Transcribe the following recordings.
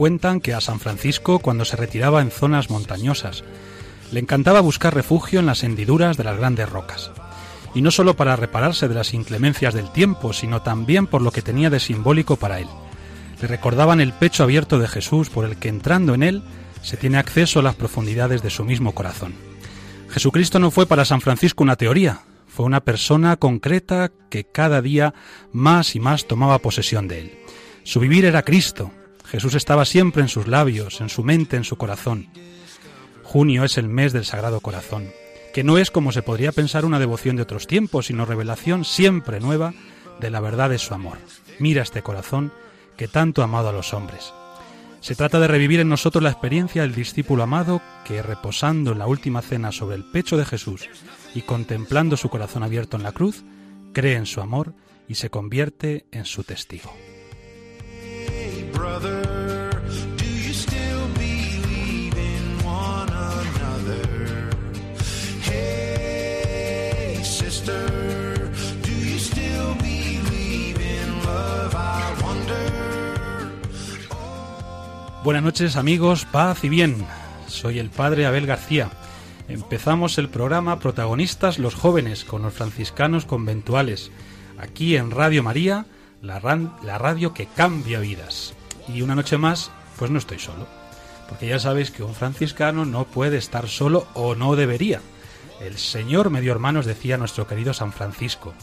Cuentan que a San Francisco, cuando se retiraba en zonas montañosas, le encantaba buscar refugio en las hendiduras de las grandes rocas. Y no solo para repararse de las inclemencias del tiempo, sino también por lo que tenía de simbólico para él. Le recordaban el pecho abierto de Jesús por el que entrando en él se tiene acceso a las profundidades de su mismo corazón. Jesucristo no fue para San Francisco una teoría, fue una persona concreta que cada día más y más tomaba posesión de él. Su vivir era Cristo. Jesús estaba siempre en sus labios, en su mente, en su corazón. Junio es el mes del Sagrado Corazón, que no es como se podría pensar una devoción de otros tiempos, sino revelación siempre nueva de la verdad de su amor. Mira este corazón que tanto ha amado a los hombres. Se trata de revivir en nosotros la experiencia del discípulo amado que, reposando en la última cena sobre el pecho de Jesús y contemplando su corazón abierto en la cruz, cree en su amor y se convierte en su testigo. Buenas noches amigos, paz y bien. Soy el padre Abel García. Empezamos el programa Protagonistas los jóvenes con los franciscanos conventuales, aquí en Radio María, la radio que cambia vidas. Y una noche más, pues no estoy solo, porque ya sabéis que un franciscano no puede estar solo o no debería. El Señor medio hermanos decía nuestro querido San Francisco,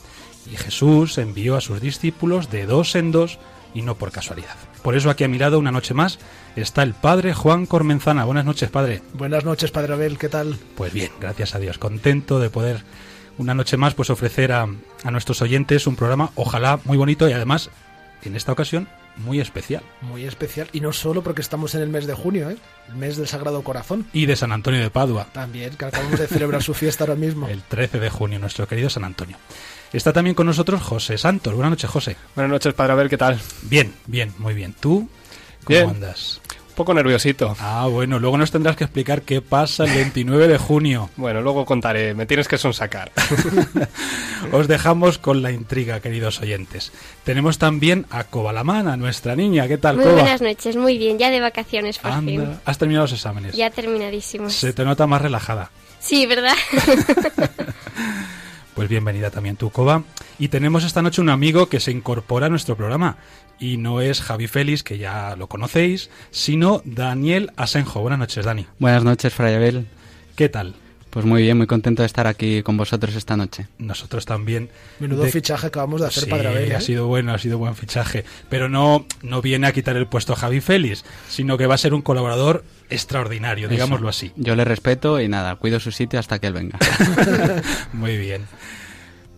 y Jesús envió a sus discípulos de dos en dos y no por casualidad. Por eso aquí a mi lado, una noche más, está el padre Juan Cormenzana. Buenas noches, padre. Buenas noches, Padre Abel, ¿qué tal? Pues bien, gracias a Dios. Contento de poder una noche más pues ofrecer a, a nuestros oyentes un programa, ojalá muy bonito y además, en esta ocasión, muy especial. Muy especial, y no solo porque estamos en el mes de junio, ¿eh? el mes del Sagrado Corazón. Y de San Antonio de Padua, También, que acabamos de celebrar su fiesta ahora mismo. el 13 de junio, nuestro querido San Antonio. Está también con nosotros José Santos. Buenas noches, José. Buenas noches, Padre Abel, ¿qué tal? Bien, bien, muy bien. ¿Tú cómo Bien. andas? Poco nerviosito. Ah, bueno, luego nos tendrás que explicar qué pasa el 29 de junio. Bueno, luego contaré, me tienes que sonsacar. Os dejamos con la intriga, queridos oyentes. Tenemos también a Cobalamán, a nuestra niña. ¿Qué tal, Muy Coba? buenas noches, muy bien, ya de vacaciones por fin. Anda, has terminado los exámenes. Ya terminadísimos. Se te nota más relajada. Sí, ¿verdad? Pues bienvenida también tú, Coba. Y tenemos esta noche un amigo que se incorpora a nuestro programa. Y no es Javi Félix, que ya lo conocéis, sino Daniel Asenjo. Buenas noches, Dani. Buenas noches, Fray Abel. ¿Qué tal? Pues muy bien, muy contento de estar aquí con vosotros esta noche. Nosotros también. Menudo De- fichaje acabamos de hacer, Sí, Padre Abel. ¿eh? ha sido bueno, ha sido buen fichaje. Pero no, no viene a quitar el puesto a Javi Félix, sino que va a ser un colaborador extraordinario, digámoslo así. Yo le respeto y nada, cuido su sitio hasta que él venga. Muy bien.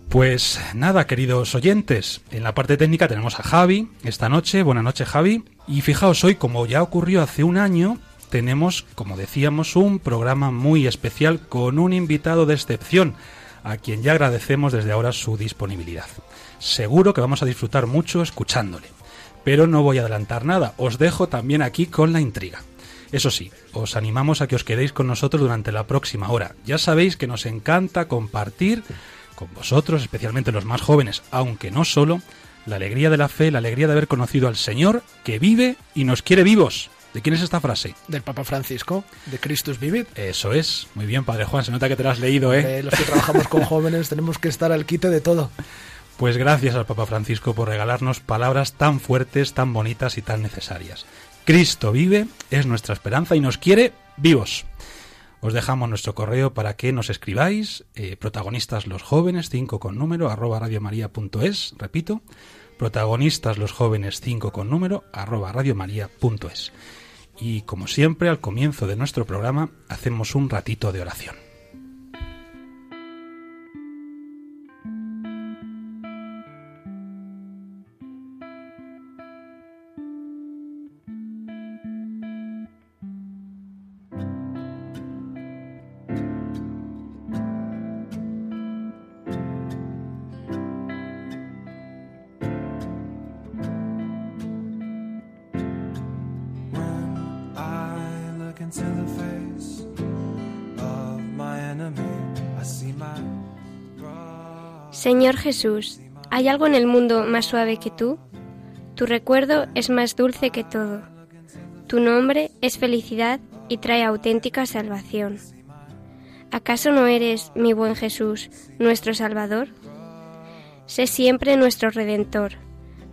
Pues nada, queridos oyentes, en la parte técnica tenemos a Javi esta noche. Buenas noches, Javi. Y fijaos, hoy, como ya ocurrió hace un año, tenemos, como decíamos, un programa muy especial con un invitado de excepción, a quien ya agradecemos desde ahora su disponibilidad. Seguro que vamos a disfrutar mucho escuchándole. Pero no voy a adelantar nada, os dejo también aquí con la intriga. Eso sí, os animamos a que os quedéis con nosotros durante la próxima hora. Ya sabéis que nos encanta compartir con vosotros, especialmente los más jóvenes, aunque no solo, la alegría de la fe, la alegría de haber conocido al Señor que vive y nos quiere vivos. ¿De quién es esta frase? Del Papa Francisco, de Christus Vivit. Eso es. Muy bien, Padre Juan, se nota que te lo has leído, ¿eh? Eh, los que trabajamos con jóvenes tenemos que estar al quite de todo. Pues gracias al Papa Francisco por regalarnos palabras tan fuertes, tan bonitas y tan necesarias. Cristo vive, es nuestra esperanza y nos quiere vivos. Os dejamos nuestro correo para que nos escribáis, eh, protagonistas los jóvenes, 5 con número, arroba radiomaria.es, repito, protagonistas los jóvenes 5 con número, arroba radiomaria.es. Y como siempre, al comienzo de nuestro programa, hacemos un ratito de oración. Señor Jesús, ¿hay algo en el mundo más suave que tú? Tu recuerdo es más dulce que todo. Tu nombre es felicidad y trae auténtica salvación. ¿Acaso no eres, mi buen Jesús, nuestro Salvador? Sé siempre nuestro Redentor,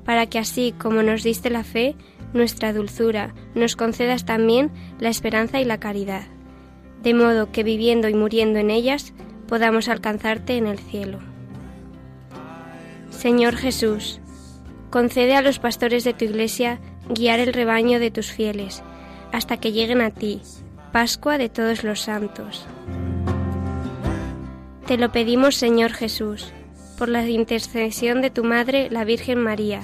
para que así como nos diste la fe, nuestra dulzura, nos concedas también la esperanza y la caridad, de modo que viviendo y muriendo en ellas podamos alcanzarte en el cielo. Señor Jesús, concede a los pastores de tu iglesia guiar el rebaño de tus fieles, hasta que lleguen a ti, Pascua de todos los santos. Te lo pedimos, Señor Jesús, por la intercesión de tu Madre, la Virgen María,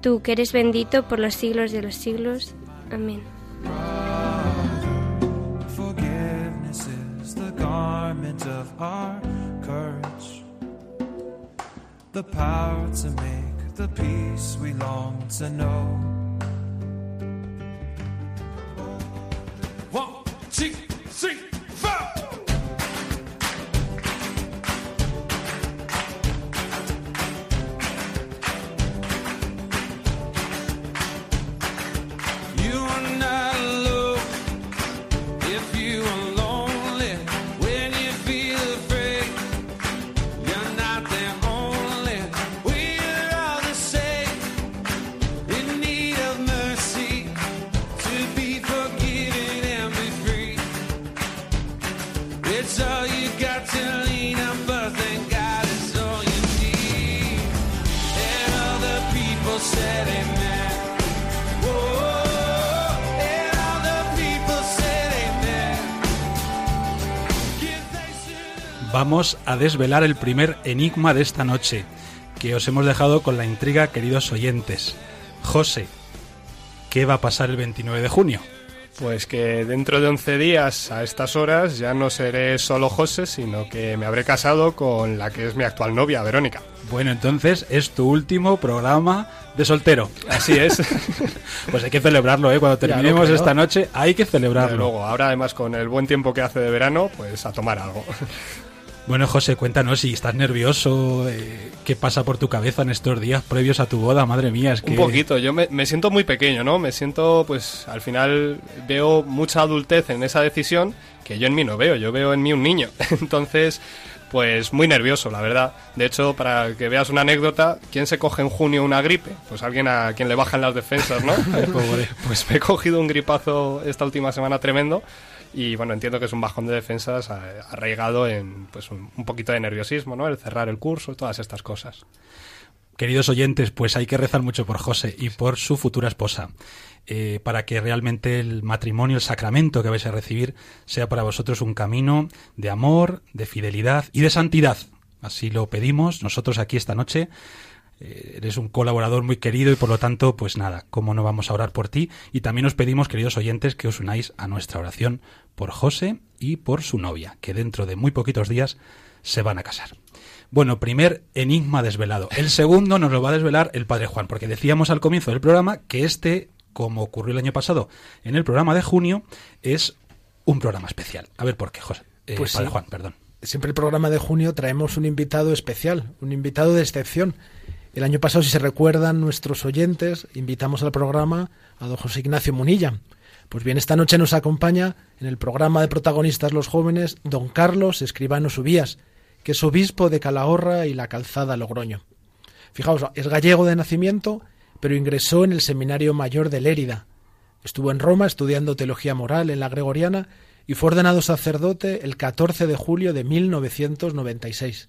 tú que eres bendito por los siglos de los siglos. Amén. The power to make the peace we long to know. One, two, three, four. Vamos a desvelar el primer enigma de esta noche, que os hemos dejado con la intriga, queridos oyentes. José, ¿qué va a pasar el 29 de junio? Pues que dentro de 11 días a estas horas ya no seré solo José, sino que me habré casado con la que es mi actual novia, Verónica. Bueno, entonces es tu último programa de soltero. Así es. Pues hay que celebrarlo, ¿eh? Cuando terminemos esta noche hay que celebrarlo. luego, ahora además con el buen tiempo que hace de verano, pues a tomar algo. Bueno, José, cuéntanos si estás nervioso, eh, qué pasa por tu cabeza en estos días previos a tu boda, madre mía, es que... Un poquito, yo me, me siento muy pequeño, ¿no? Me siento, pues al final veo mucha adultez en esa decisión que yo en mí no veo, yo veo en mí un niño. Entonces, pues muy nervioso, la verdad. De hecho, para que veas una anécdota, ¿quién se coge en junio una gripe? Pues alguien a quien le bajan las defensas, ¿no? pues me he cogido un gripazo esta última semana tremendo. Y bueno, entiendo que es un bajón de defensas arraigado en pues un, un poquito de nerviosismo, ¿no? El cerrar el curso, todas estas cosas. Queridos oyentes, pues hay que rezar mucho por José y por su futura esposa, eh, para que realmente el matrimonio, el sacramento que vais a recibir, sea para vosotros un camino de amor, de fidelidad y de santidad. Así lo pedimos nosotros aquí esta noche. Eh, eres un colaborador muy querido y por lo tanto, pues nada, cómo no vamos a orar por ti. Y también os pedimos, queridos oyentes, que os unáis a nuestra oración por José y por su novia, que dentro de muy poquitos días se van a casar. Bueno, primer enigma desvelado. El segundo nos lo va a desvelar el padre Juan, porque decíamos al comienzo del programa que este, como ocurrió el año pasado en el programa de junio, es un programa especial. A ver por qué, José. Eh, Pues padre sí. Juan, perdón. Siempre el programa de junio traemos un invitado especial, un invitado de excepción. El año pasado, si se recuerdan nuestros oyentes, invitamos al programa a don José Ignacio Munilla. Pues bien, esta noche nos acompaña en el programa de protagonistas los jóvenes don Carlos Escribano Subías, que es obispo de Calahorra y la Calzada Logroño. Fijaos, es gallego de nacimiento, pero ingresó en el Seminario Mayor de Lérida. Estuvo en Roma estudiando teología moral en la Gregoriana y fue ordenado sacerdote el 14 de julio de 1996.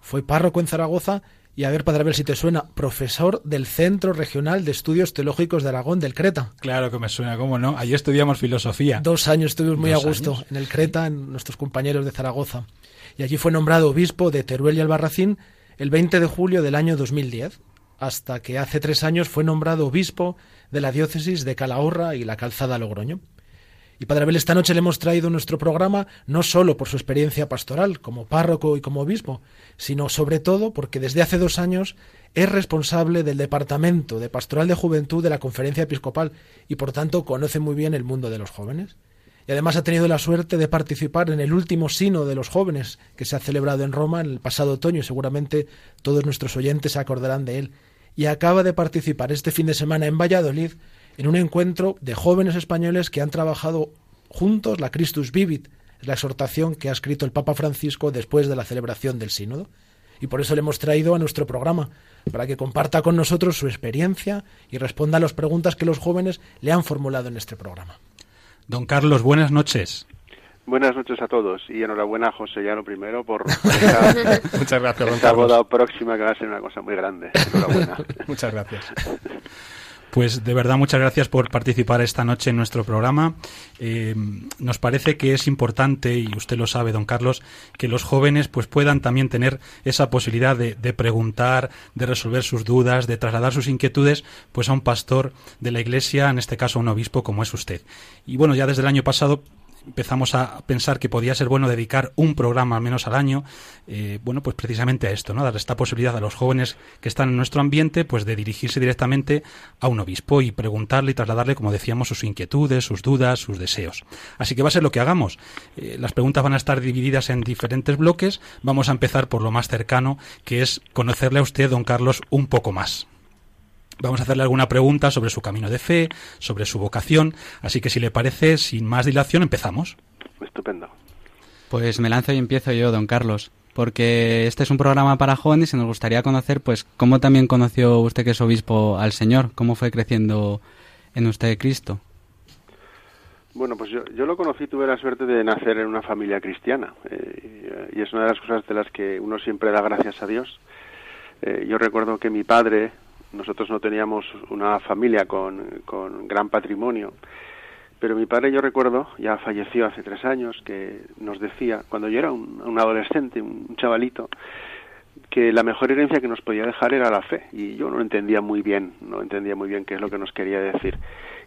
Fue párroco en Zaragoza y, a ver, Padre Abel, si te suena, profesor del Centro Regional de Estudios Teológicos de Aragón del Creta. Claro que me suena, ¿cómo no? Allí estudiamos filosofía. Dos años estuvimos muy ¿Dos a gusto años? en el Creta, en nuestros compañeros de Zaragoza. Y allí fue nombrado obispo de Teruel y Albarracín el 20 de julio del año 2010, hasta que hace tres años fue nombrado obispo de la diócesis de Calahorra y la Calzada Logroño. Y Padre Abel, esta noche le hemos traído nuestro programa no solo por su experiencia pastoral como párroco y como obispo, sino sobre todo porque desde hace dos años es responsable del Departamento de Pastoral de Juventud de la Conferencia Episcopal y por tanto conoce muy bien el mundo de los jóvenes. y además ha tenido la suerte de participar en el último sino de los jóvenes que se ha celebrado en Roma el pasado otoño. Seguramente todos nuestros oyentes se acordarán de él. Y acaba de participar este fin de semana en Valladolid en un encuentro de jóvenes españoles que han trabajado juntos la Christus Vivit, es la exhortación que ha escrito el Papa Francisco después de la celebración del sínodo. Y por eso le hemos traído a nuestro programa, para que comparta con nosotros su experiencia y responda a las preguntas que los jóvenes le han formulado en este programa. Don Carlos, buenas noches. Buenas noches a todos y enhorabuena a José Llano primero por esta, Muchas gracias, don esta boda próxima que va a ser una cosa muy grande. Enhorabuena. Muchas gracias. Pues de verdad muchas gracias por participar esta noche en nuestro programa. Eh, nos parece que es importante, y usted lo sabe, don Carlos, que los jóvenes pues puedan también tener esa posibilidad de, de preguntar, de resolver sus dudas, de trasladar sus inquietudes, pues a un pastor de la Iglesia, en este caso a un obispo como es usted. Y bueno, ya desde el año pasado empezamos a pensar que podía ser bueno dedicar un programa al menos al año, eh, bueno, pues precisamente a esto, ¿no? Dar esta posibilidad a los jóvenes que están en nuestro ambiente, pues de dirigirse directamente a un obispo y preguntarle y trasladarle, como decíamos, sus inquietudes, sus dudas, sus deseos. Así que va a ser lo que hagamos. Eh, las preguntas van a estar divididas en diferentes bloques. Vamos a empezar por lo más cercano, que es conocerle a usted, don Carlos, un poco más. Vamos a hacerle alguna pregunta sobre su camino de fe, sobre su vocación, así que si le parece, sin más dilación, empezamos. Estupendo. Pues me lanzo y empiezo yo, don Carlos, porque este es un programa para jóvenes y nos gustaría conocer, pues, cómo también conoció usted que es obispo al Señor, cómo fue creciendo en usted Cristo. Bueno, pues yo, yo lo conocí, tuve la suerte de nacer en una familia cristiana eh, y es una de las cosas de las que uno siempre da gracias a Dios. Eh, yo recuerdo que mi padre, nosotros no teníamos una familia con, con gran patrimonio, pero mi padre yo recuerdo, ya falleció hace tres años, que nos decía, cuando yo era un, un adolescente, un chavalito, que la mejor herencia que nos podía dejar era la fe y yo no entendía muy bien, no entendía muy bien qué es lo que nos quería decir.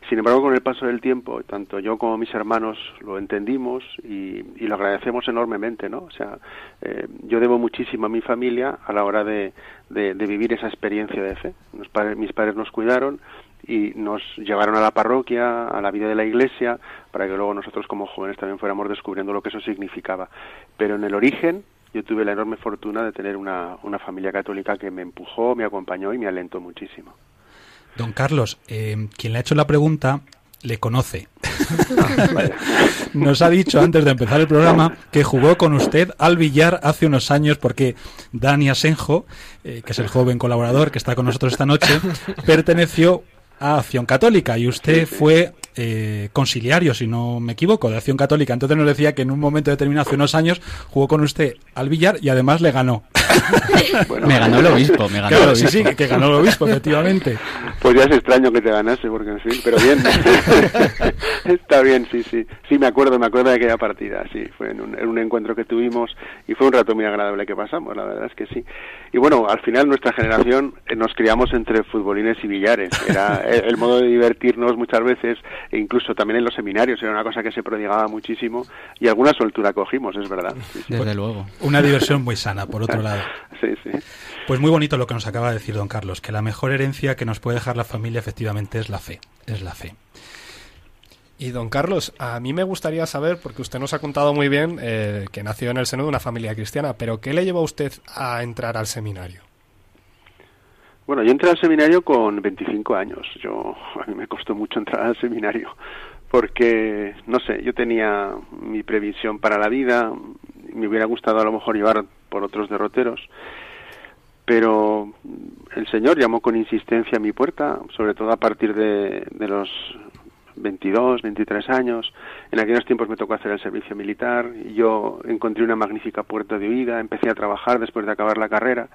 Sin embargo, con el paso del tiempo, tanto yo como mis hermanos lo entendimos y, lo agradecemos enormemente, ¿no? O sea, eh, yo debo muchísimo a mi familia a la hora de, vivir esa experiencia de fe. Los padres- mis padres nos cuidaron y nos llevaron a la parroquia, a la vida de la iglesia, para que luego nosotros como jóvenes también fuéramos descubriendo lo que eso significaba. Pero en el origen yo tuve la enorme fortuna de tener una, una familia católica que me empujó, me acompañó y me alentó muchísimo. Don Carlos, eh, quien le ha hecho la pregunta le conoce. Nos ha dicho antes de empezar el programa que jugó con usted al billar hace unos años porque Dani Asenjo, eh, que es el joven colaborador que está con nosotros esta noche, perteneció a Acción Católica y usted fue eh, conciliario, si no me equivoco, de Acción Católica. Entonces nos decía que en un momento determinado, hace unos años, jugó con usted al billar y además le ganó. Bueno, Me ganó el obispo, me ganó Claro, el sí, obispo. sí, que ganó el obispo, efectivamente. Pues ya es extraño que te ganase, porque en fin, pero bien. Está bien, sí, sí. Sí, me acuerdo, me acuerdo de aquella partida, sí. Fue en un, en un encuentro que tuvimos y fue un rato muy agradable que pasamos, la verdad es que sí. Y bueno, al final nuestra generación eh, nos criamos entre futbolines y billares. Era el, el modo de divertirnos muchas veces, e incluso también en los seminarios, era una cosa que se prodigaba muchísimo y alguna soltura cogimos, es verdad. Sí, sí. Desde luego. Una diversión muy sana, por otro lado. Sí, sí. Pues muy bonito lo que nos acaba de decir don Carlos, que la mejor herencia que nos puede dejar la familia efectivamente es la fe, es la fe. Y don Carlos, a mí me gustaría saber, porque usted nos ha contado muy bien eh, que nació en el seno de una familia cristiana, pero ¿qué le llevó a usted a entrar al seminario? Bueno, yo entré al seminario con 25 años. Yo a mí me costó mucho entrar al seminario porque no sé, yo tenía mi previsión para la vida, me hubiera gustado a lo mejor llevar por otros derroteros, pero el Señor llamó con insistencia a mi puerta, sobre todo a partir de, los 22, 23 años. En aquellos tiempos me tocó hacer el servicio militar y yo encontré una magnífica puerta de huida, empecé a trabajar después de acabar la carrera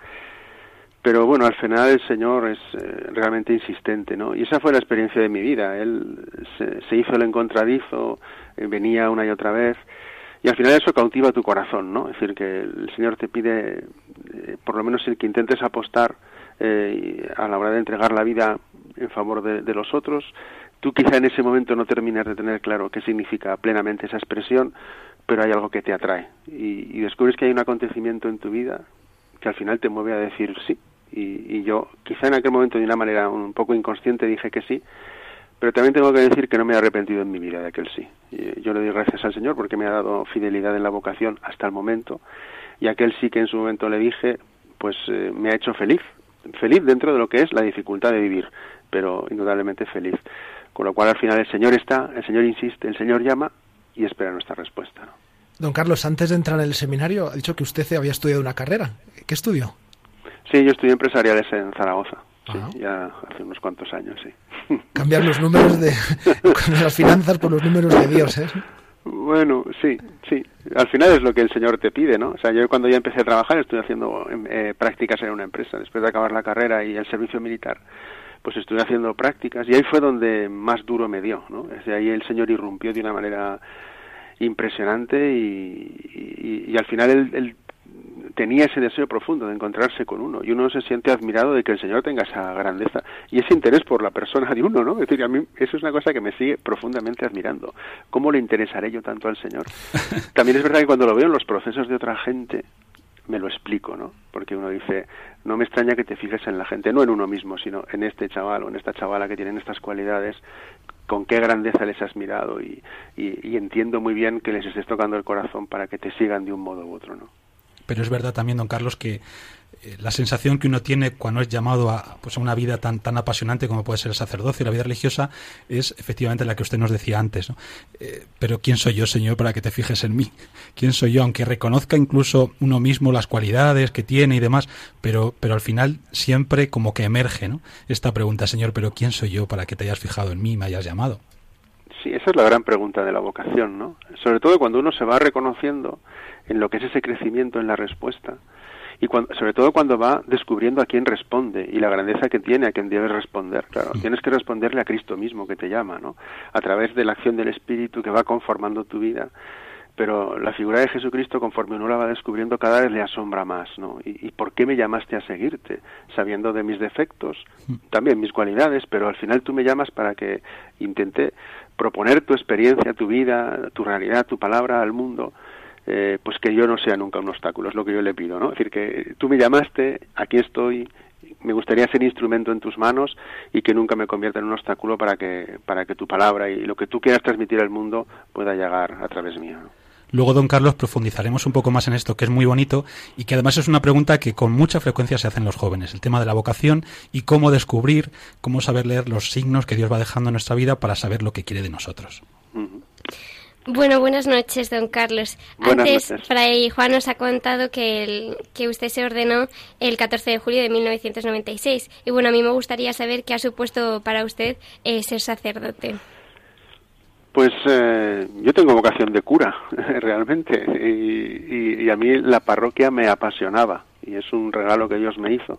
pero bueno, al final el Señor es eh, realmente insistente, ¿no? Y esa fue la experiencia de mi vida. Él se, se hizo el encontradizo, eh, venía una y otra vez, y al final eso cautiva tu corazón, ¿no? Es decir, que el Señor te pide, eh, por lo menos el que intentes apostar eh, a la hora de entregar la vida en favor de, los otros, tú quizá en ese momento no terminas de tener claro qué significa plenamente esa expresión, pero hay algo que te atrae y, y descubres que hay un acontecimiento en tu vida que al final te mueve a decir sí. Y, y yo, quizá en aquel momento de una manera un poco inconsciente dije que sí, pero también tengo que decir que no me he arrepentido en mi vida de aquel sí. Y yo le doy gracias al Señor porque me ha dado fidelidad en la vocación hasta el momento y aquel sí que en su momento le dije, pues eh, me ha hecho feliz, feliz dentro de lo que es la dificultad de vivir, pero indudablemente feliz. Con lo cual al final el Señor está, el Señor insiste, el Señor llama y espera nuestra respuesta. ¿no? Don Carlos, antes de entrar en el seminario, ha dicho que usted había estudiado una carrera. ¿Qué estudió? Sí, yo estudié empresariales en Zaragoza. Sí, Ajá. ya hace unos cuantos años, sí. Cambiar los números de las finanzas por los números de Dios, ¿eh? Bueno, sí, sí. Al final es lo que el Señor te pide, ¿no? O sea, yo cuando ya empecé a trabajar estuve haciendo em, eh, prácticas en una empresa. Después de acabar la carrera y el servicio militar, pues estuve haciendo prácticas y ahí fue donde más duro me dio, ¿no? Desde ahí el Señor irrumpió de una manera impresionante y, y- y al final él, él tenía ese deseo profundo de encontrarse con uno y uno se siente admirado de que el Señor tenga esa grandeza y ese interés por la persona de uno, ¿no? Es decir, a mí eso es una cosa que me sigue profundamente admirando. ¿Cómo le interesaré yo tanto al Señor? También es verdad que cuando lo veo en los procesos de otra gente me lo explico, ¿no? Porque uno dice, no me extraña que te fijes en la gente, no en uno mismo, sino en este chaval o en esta chavala que tienen estas cualidades, con qué grandeza les has mirado y, y, entiendo muy bien que les estés tocando el corazón para que te sigan de un modo u otro, ¿no? Pero es verdad también, don Carlos, que la sensación que uno tiene cuando es llamado a, pues, a una vida tan, tan apasionante como puede ser el sacerdocio la vida religiosa es efectivamente la que usted nos decía antes. ¿no? Eh, pero ¿quién soy yo, Señor, para que te fijes en mí? ¿Quién soy yo? Aunque reconozca incluso uno mismo las cualidades que tiene y demás, pero, pero al final siempre como que emerge ¿no? esta pregunta, Señor, pero ¿quién soy yo para que te hayas fijado en mí y me hayas llamado? Sí, esa es la gran pregunta de la vocación, ¿no? Sobre todo cuando uno se va reconociendo en lo que es ese crecimiento en la respuesta y cuando, sobre todo cuando va descubriendo a quién responde y la grandeza que tiene a quien debe responder. Claro, tienes que responderle a Cristo mismo que te llama, ¿no? A través de la acción del Espíritu que va conformando tu vida. Pero la figura de Jesucristo, conforme uno la va descubriendo, cada vez le asombra más, ¿no? ¿Y, y por qué me llamaste a seguirte? Sabiendo de mis defectos, también mis cualidades, pero al final tú me llamas para que intente proponer tu experiencia, tu vida, tu realidad, tu palabra al mundo, eh, pues que yo no sea nunca un obstáculo, es lo que yo le pido, ¿no? Es decir, que tú me llamaste, aquí estoy, me gustaría ser instrumento en tus manos y que nunca me convierta en un obstáculo para que, para que tu palabra y lo que tú quieras transmitir al mundo pueda llegar a través mío. ¿no? Luego, don Carlos, profundizaremos un poco más en esto, que es muy bonito y que además es una pregunta que con mucha frecuencia se hacen los jóvenes, el tema de la vocación y cómo descubrir, cómo saber leer los signos que Dios va dejando en nuestra vida para saber lo que quiere de nosotros. Bueno, buenas noches, don Carlos. Buenas Antes, noches. Fray Juan nos ha contado que, el- que usted se ordenó el 14 de julio de 1996. Y bueno, a mí me gustaría saber qué ha supuesto para usted eh, ser sacerdote. Pues eh, yo tengo vocación de cura, realmente, y, y- y a mí la parroquia me apasionaba, y es un regalo que Dios me hizo.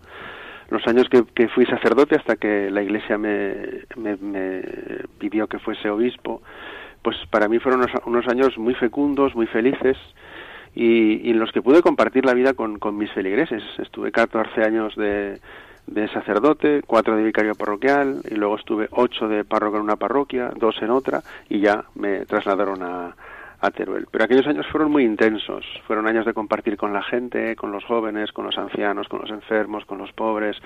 Los años que, que fui sacerdote hasta que la iglesia me, me- me pidió que fuese obispo, pues para mí fueron unos, unos años muy fecundos, muy felices, y, en los que pude compartir la vida con, con mis feligreses. Estuve 14 años de, de sacerdote, cuatro de vicario parroquial, y luego estuve ocho de párroco en una parroquia, dos en otra, y ya me trasladaron a, a. Pero aquellos años fueron muy intensos, fueron años de compartir con la gente, con los jóvenes, con los ancianos, con los enfermos, con los pobres,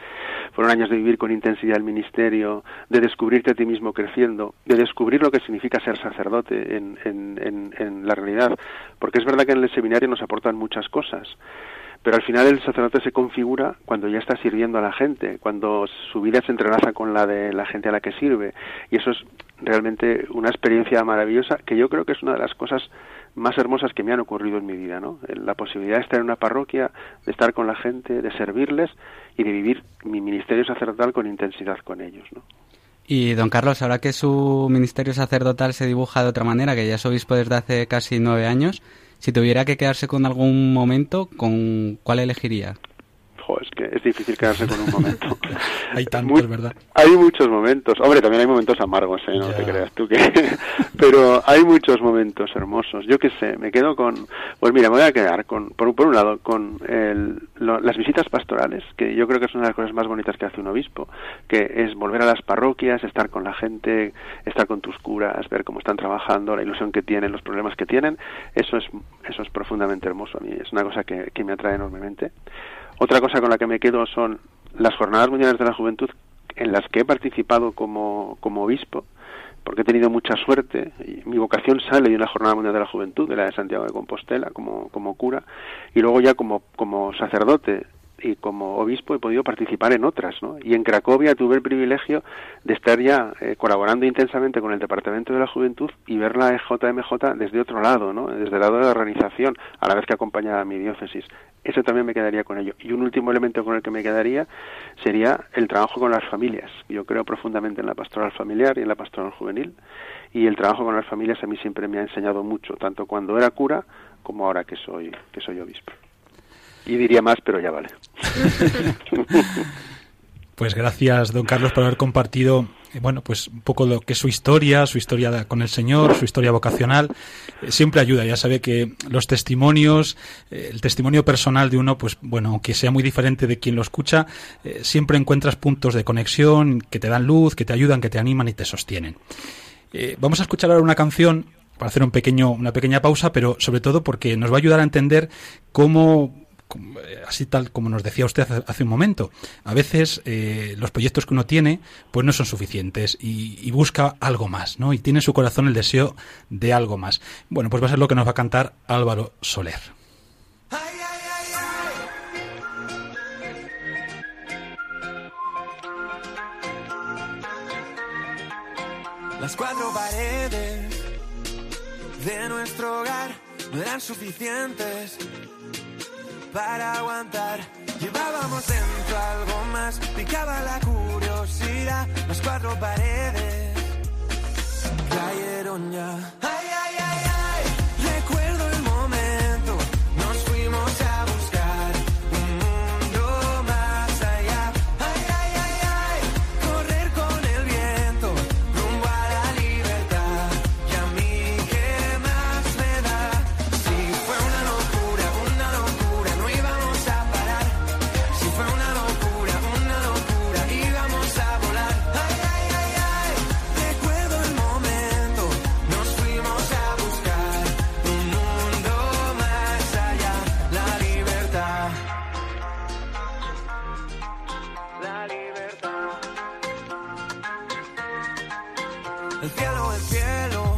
fueron años de vivir con intensidad el ministerio, de descubrirte a ti mismo creciendo, de descubrir lo que significa ser sacerdote en, en, en, en la realidad, porque es verdad que en el seminario nos aportan muchas cosas, pero al final el sacerdote se configura cuando ya está sirviendo a la gente, cuando su vida se entrelaza con la de la gente a la que sirve. Y eso es realmente una experiencia maravillosa que yo creo que es una de las cosas más hermosas que me han ocurrido en mi vida, ¿no? La posibilidad de estar en una parroquia, de estar con la gente, de servirles y de vivir mi ministerio sacerdotal con intensidad con ellos, ¿no? Y don Carlos, ahora que su ministerio sacerdotal se dibuja de otra manera, que ya es obispo desde hace casi nueve años, si tuviera que quedarse con algún momento, ¿con cuál elegiría? Jo, es que es difícil quedarse con un momento. Hay tantos, Muy- ¿verdad? Hay muchos momentos. Hombre, también hay momentos amargos, ¿eh? No te creas tú que... Pero hay muchos momentos hermosos. Yo qué sé, me quedo con... Pues mira, me voy a quedar con, por, por un lado, con el- lo- las visitas pastorales, que yo creo que es una de las cosas más bonitas que hace un obispo, que es volver a las parroquias, estar con la gente, estar con tus curas, ver cómo están trabajando, la ilusión que tienen, los problemas que tienen. Eso es, eso es profundamente hermoso a mí. Es una cosa que, que me atrae enormemente. Otra cosa con la que me quedo son las jornadas mundiales de la juventud en las que he participado como, como obispo porque he tenido mucha suerte. Mi vocación sale de una Jornada Mundial de la Juventud, de la de Santiago de Compostela, como, como cura, y luego ya como, como sacerdote y como obispo he podido participar en otras, ¿no? Y en Cracovia tuve el privilegio de estar ya eh, colaborando intensamente con el Departamento de la Juventud y ver la E JMJ desde otro lado, ¿no? Desde el lado de la organización, a la vez que acompañaba a mi diócesis. Eso también me quedaría con ello. Y un último elemento con el que me quedaría sería el trabajo con las familias. Yo creo profundamente en la pastoral familiar y en la pastoral juvenil. Y el trabajo con las familias a mí siempre me ha enseñado mucho, tanto cuando era cura como ahora que soy, que soy obispo. Y diría más, pero ya vale. Pues gracias, don Carlos, por haber compartido, eh, bueno, pues un poco lo que es su historia, su historia con el Señor, su historia vocacional. Eh, siempre ayuda, ya sabe que los testimonios, eh, el testimonio personal de uno, pues bueno, aunque sea muy diferente de quien lo escucha, siempre encuentras puntos de conexión que te dan luz, que te ayudan, que te animan y te sostienen. Vamos a escuchar ahora una canción para hacer un pequeño, una pequeña pausa, pero sobre todo porque nos va a ayudar a entender cómo, así tal como nos decía usted hace, un momento, a veces eh, los proyectos que uno tiene pues no son suficientes y, y busca algo más, ¿no? Y tiene en su corazón el deseo de algo más. Bueno, pues va a ser lo que nos va a cantar Álvaro Soler. Las cuatro paredes de nuestro hogar no eran suficientes para aguantar. Llevábamos dentro algo más, picaba la curiosidad. Las cuatro paredes cayeron ya. El cielo, el cielo,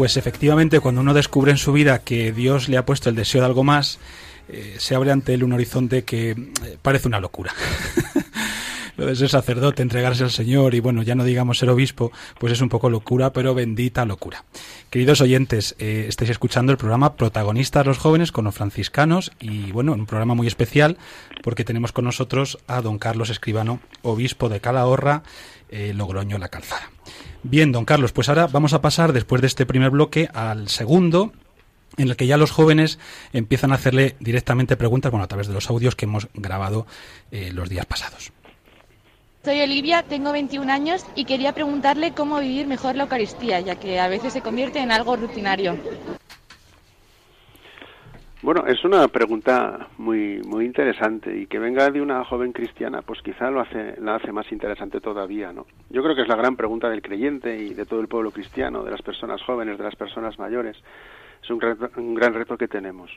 Pues efectivamente, cuando uno descubre en su vida que Dios le ha puesto el deseo de algo más, eh, se abre ante él un horizonte que eh, parece una locura. Lo de ser sacerdote, entregarse al Señor y bueno, ya no digamos ser obispo, pues es un poco locura, pero bendita locura. Queridos oyentes, eh, estáis escuchando el programa Protagonistas los jóvenes con los franciscanos y bueno, un programa muy especial porque tenemos con nosotros a don Carlos Escribano, obispo de Calahorra, eh, Logroño, La Calzada. Bien, don Carlos, pues ahora vamos a pasar después de este primer bloque al segundo, en el que ya los jóvenes empiezan a hacerle directamente preguntas, bueno, a través de los audios que hemos grabado eh, los días pasados. Soy Olivia, tengo 21 años y quería preguntarle cómo vivir mejor la Eucaristía, ya que a veces se convierte en algo rutinario. Bueno, es una pregunta muy muy interesante y que venga de una joven cristiana, pues quizá lo hace la hace más interesante todavía, ¿no? Yo creo que es la gran pregunta del creyente y de todo el pueblo cristiano, de las personas jóvenes, de las personas mayores. Es un gran, un gran reto que tenemos.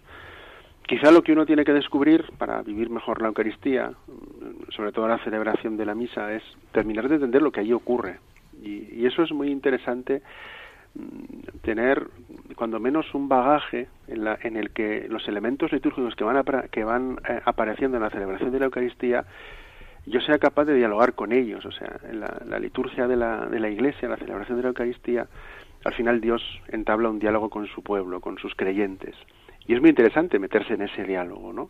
quizá lo que uno tiene que descubrir para vivir mejor la Eucaristía, sobre todo la celebración de la misa, es terminar de entender lo que allí ocurre. Y, y eso es muy interesante tener cuando menos un bagaje en, la- en el que los elementos litúrgicos que van, que van eh, apareciendo en la celebración de la Eucaristía yo sea capaz de dialogar con ellos. O sea, en la, la liturgia de la, de la Iglesia, la celebración de la Eucaristía, al final Dios entabla un diálogo con su pueblo, con sus creyentes. Y es muy interesante meterse en ese diálogo, ¿no?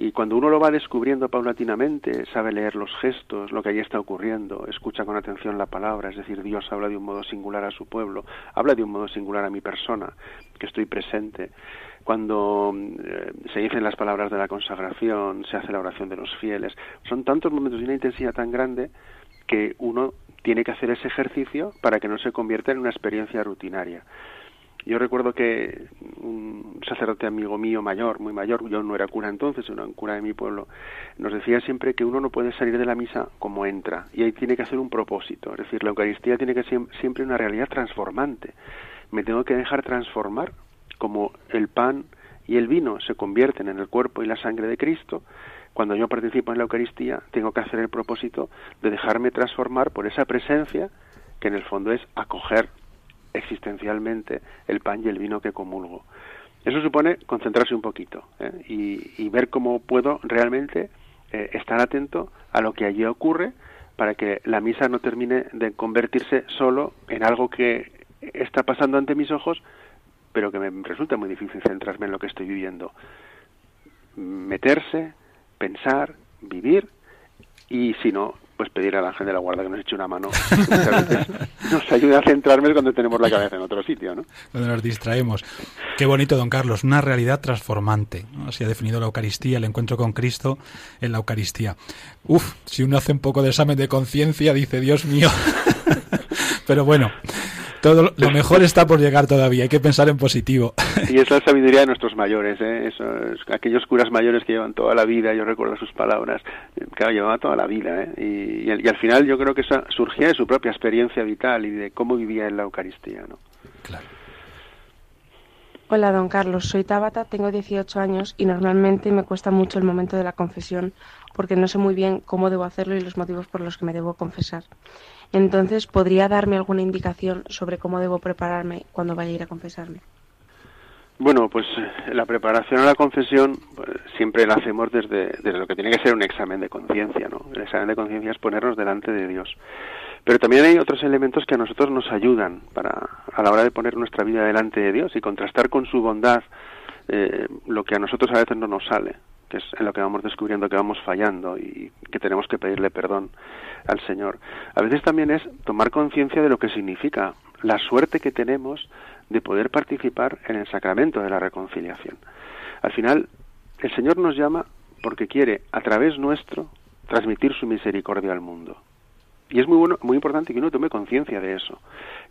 Y cuando uno lo va descubriendo paulatinamente, sabe leer los gestos, lo que allí está ocurriendo, escucha con atención la palabra, es decir, Dios habla de un modo singular a su pueblo, habla de un modo singular a mi persona, que estoy presente. Cuando eh, se dicen las palabras de la consagración, se hace la oración de los fieles, son tantos momentos de una intensidad tan grande que uno tiene que hacer ese ejercicio para que no se convierta en una experiencia rutinaria. Yo recuerdo que un sacerdote amigo mío mayor, muy mayor, yo no era cura entonces, era un cura de mi pueblo, nos decía siempre que uno no puede salir de la misa como entra y ahí tiene que hacer un propósito, es decir, la Eucaristía tiene que ser siempre una realidad transformante. Me tengo que dejar transformar como el pan y el vino se convierten en el cuerpo y la sangre de Cristo. Cuando yo participo en la Eucaristía, tengo que hacer el propósito de dejarme transformar por esa presencia que en el fondo es acoger existencialmente el pan y el vino que comulgo. Eso supone concentrarse un poquito ¿eh? y, ver cómo puedo realmente eh, estar atento a lo que allí ocurre para que la misa no termine de convertirse solo en algo que está pasando ante mis ojos, pero que me resulta muy difícil centrarme en lo que estoy viviendo. Meterse, pensar, vivir y si no, pues pedir al ángel de la guarda que nos eche una mano. Muchas veces nos ayuda a centrarme cuando tenemos la cabeza en otro sitio, ¿no? Cuando nos distraemos. Qué bonito, don Carlos, una realidad transformante. ¿no? Así ha definido la Eucaristía, el encuentro con Cristo en la Eucaristía. Uf, si uno hace un poco de examen de conciencia, dice, Dios mío. Pero bueno, todo lo mejor está por llegar todavía, hay que pensar en positivo. Y es la sabiduría de nuestros mayores, ¿eh? Esos, aquellos curas mayores que llevan toda la vida, yo recuerdo sus palabras, claro, llevaba toda la vida, ¿eh? Y, y, y, al final yo creo que eso surgía de su propia experiencia vital y de cómo vivía en la Eucaristía, ¿no? Claro. Hola, don Carlos, soy Tabata, tengo 18 años y normalmente me cuesta mucho el momento de la confesión porque no sé muy bien cómo debo hacerlo y los motivos por los que me debo confesar. Entonces, ¿podría darme alguna indicación sobre cómo debo prepararme cuando vaya a ir a confesarme? Bueno, pues la preparación a la confesión pues, siempre la hacemos desde, desde lo que tiene que ser un examen de conciencia, ¿no? El examen de conciencia es ponernos delante de Dios. Pero también hay otros elementos que a nosotros nos ayudan para a la hora de poner nuestra vida delante de Dios y contrastar con su bondad eh, lo que a nosotros a veces no nos sale, que es en lo que vamos descubriendo que vamos fallando y que tenemos que pedirle perdón al Señor. A veces también es tomar conciencia de lo que significa la suerte que tenemos de poder participar en el sacramento de la reconciliación. Al final, el Señor nos llama porque quiere, a través nuestro, transmitir su misericordia al mundo. Y es muy bueno, muy importante que uno tome conciencia de eso.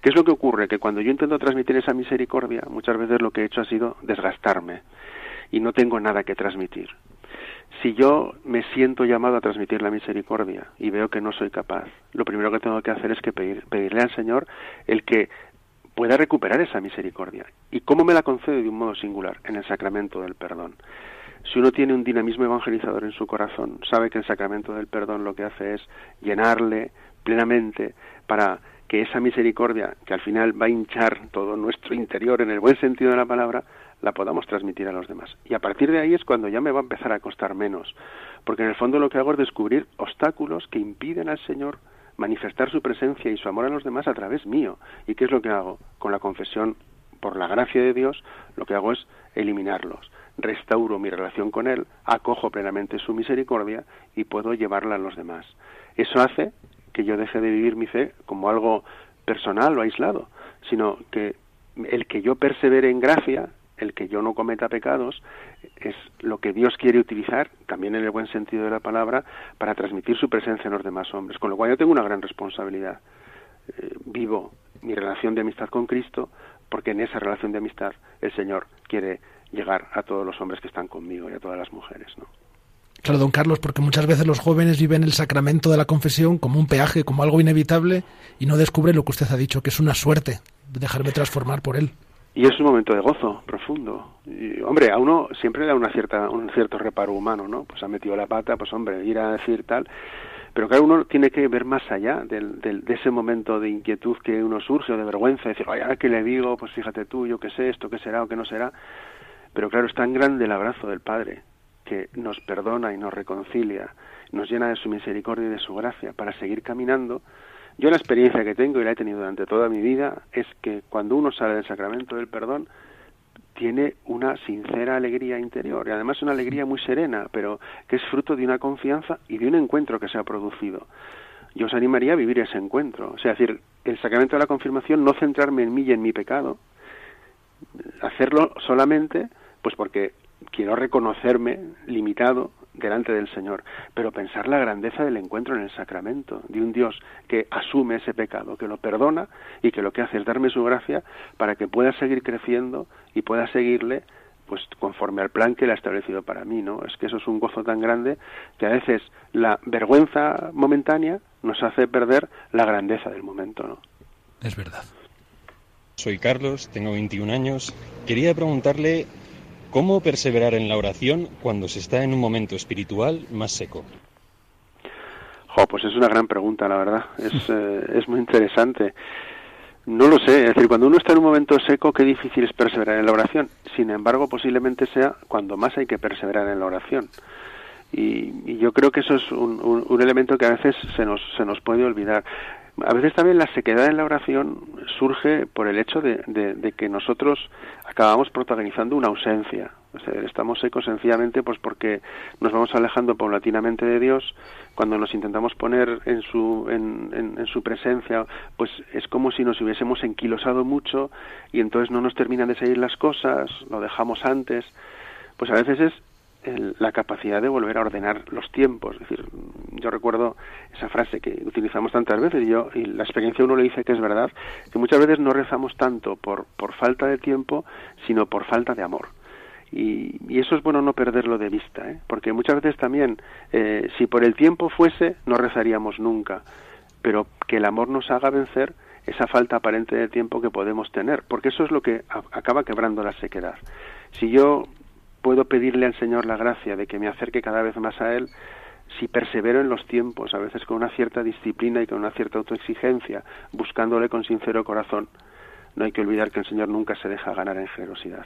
¿Qué es lo que ocurre? Que cuando yo intento transmitir esa misericordia, muchas veces lo que he hecho ha sido desgastarme y no tengo nada que transmitir. Si yo me siento llamado a transmitir la misericordia y veo que no soy capaz, lo primero que tengo que hacer es que pedir, pedirle al Señor el que pueda recuperar esa misericordia. ¿Y cómo me la concede de un modo singular? En el sacramento del perdón. Si uno tiene un dinamismo evangelizador en su corazón, sabe que el sacramento del perdón lo que hace es llenarle plenamente para que esa misericordia, que al final va a hinchar todo nuestro interior en el buen sentido de la palabra, la podamos transmitir a los demás. Y a partir de ahí es cuando ya me va a empezar a costar menos, porque en el fondo lo que hago es descubrir obstáculos que impiden al Señor manifestar su presencia y su amor a los demás a través mío. ¿Y qué es lo que hago? Con la confesión, por la gracia de Dios, lo que hago es eliminarlos. Restauro mi relación con Él, acojo plenamente su misericordia y puedo llevarla a los demás. Eso hace que yo deje de vivir mi fe como algo personal o aislado, sino que el que yo persevere en gracia, el que yo no cometa pecados, es lo que Dios quiere utilizar, también en el buen sentido de la palabra, para transmitir su presencia en los demás hombres. Con lo cual yo tengo una gran responsabilidad. Eh, vivo mi relación de amistad con Cristo, porque en esa relación de amistad el Señor quiere llegar a todos los hombres que están conmigo y a todas las mujeres, ¿no? Claro, don Carlos, porque muchas veces los jóvenes viven el sacramento de la confesión como un peaje, como algo inevitable, y no descubren lo que usted ha dicho, que es una suerte dejarme transformar por él. Y es un momento de gozo profundo. Y, hombre, a uno siempre le da una cierta, un cierto reparo humano, ¿no? Pues ha metido la pata, pues hombre, ir a decir tal. Pero claro, uno tiene que ver más allá del, de ese momento de inquietud que uno surge o de vergüenza, decir, ay, ahora que le digo, pues fíjate tú, yo qué sé, esto qué será o qué no será. Pero claro, es tan grande el abrazo del Padre que nos perdona y nos reconcilia, nos llena de su misericordia y de su gracia para seguir caminando. Yo la experiencia que tengo y la he tenido durante toda mi vida es que cuando uno sale del sacramento del perdón, tiene una sincera alegría interior y además una alegría muy serena, pero que es fruto de una confianza y de un encuentro que se ha producido. Yo os animaría a vivir ese encuentro, o sea, es decir, el sacramento de la confirmación, no centrarme en mí y en mi pecado, hacerlo solamente pues porque quiero reconocerme limitado delante del Señor, pero pensar la grandeza del encuentro en el sacramento, de un Dios que asume ese pecado, que lo perdona y que lo que hace es darme su gracia para que pueda seguir creciendo y pueda seguirle pues conforme al plan que él ha establecido para mí, ¿no? Es que eso es un gozo tan grande que a veces la vergüenza momentánea nos hace perder la grandeza del momento, ¿no? Es verdad. Soy Carlos, tengo 21 años. Quería preguntarle cómo perseverar en la oración cuando se está en un momento espiritual más seco. Pues es una gran pregunta, la verdad. Es, eh, es muy interesante. No lo sé, es decir, cuando uno está en un momento seco, qué difícil es perseverar en la oración. Sin embargo, posiblemente sea cuando más hay que perseverar en la oración. Y, y yo creo que eso es un, un- un elemento que a veces se nos, se nos puede olvidar. A veces también la sequedad en la oración surge por el hecho de, que nosotros acabamos protagonizando una ausencia. O sea, estamos secos sencillamente pues porque nos vamos alejando paulatinamente de Dios. Cuando nos intentamos poner en su, en, en- en su presencia, pues es como si nos hubiésemos enquilosado mucho y entonces no nos terminan de salir las cosas, lo dejamos antes. Pues a veces es el- la capacidad de volver a ordenar los tiempos. Es decir, yo recuerdo esa frase que utilizamos tantas veces y yo y la experiencia uno le dice que es verdad, que muchas veces no rezamos tanto por, por falta de tiempo, sino por falta de amor. Y, y eso es bueno no perderlo de vista, ¿eh? porque muchas veces también, eh, si por el tiempo fuese, no rezaríamos nunca, pero que el amor nos haga vencer esa falta aparente de tiempo que podemos tener, porque eso es lo que acaba quebrando la sequedad. Si yo puedo pedirle al Señor la gracia de que me acerque cada vez más a Él, si persevero en los tiempos, a veces con una cierta disciplina y con una cierta autoexigencia, buscándole con sincero corazón, no hay que olvidar que el Señor nunca se deja ganar en generosidad.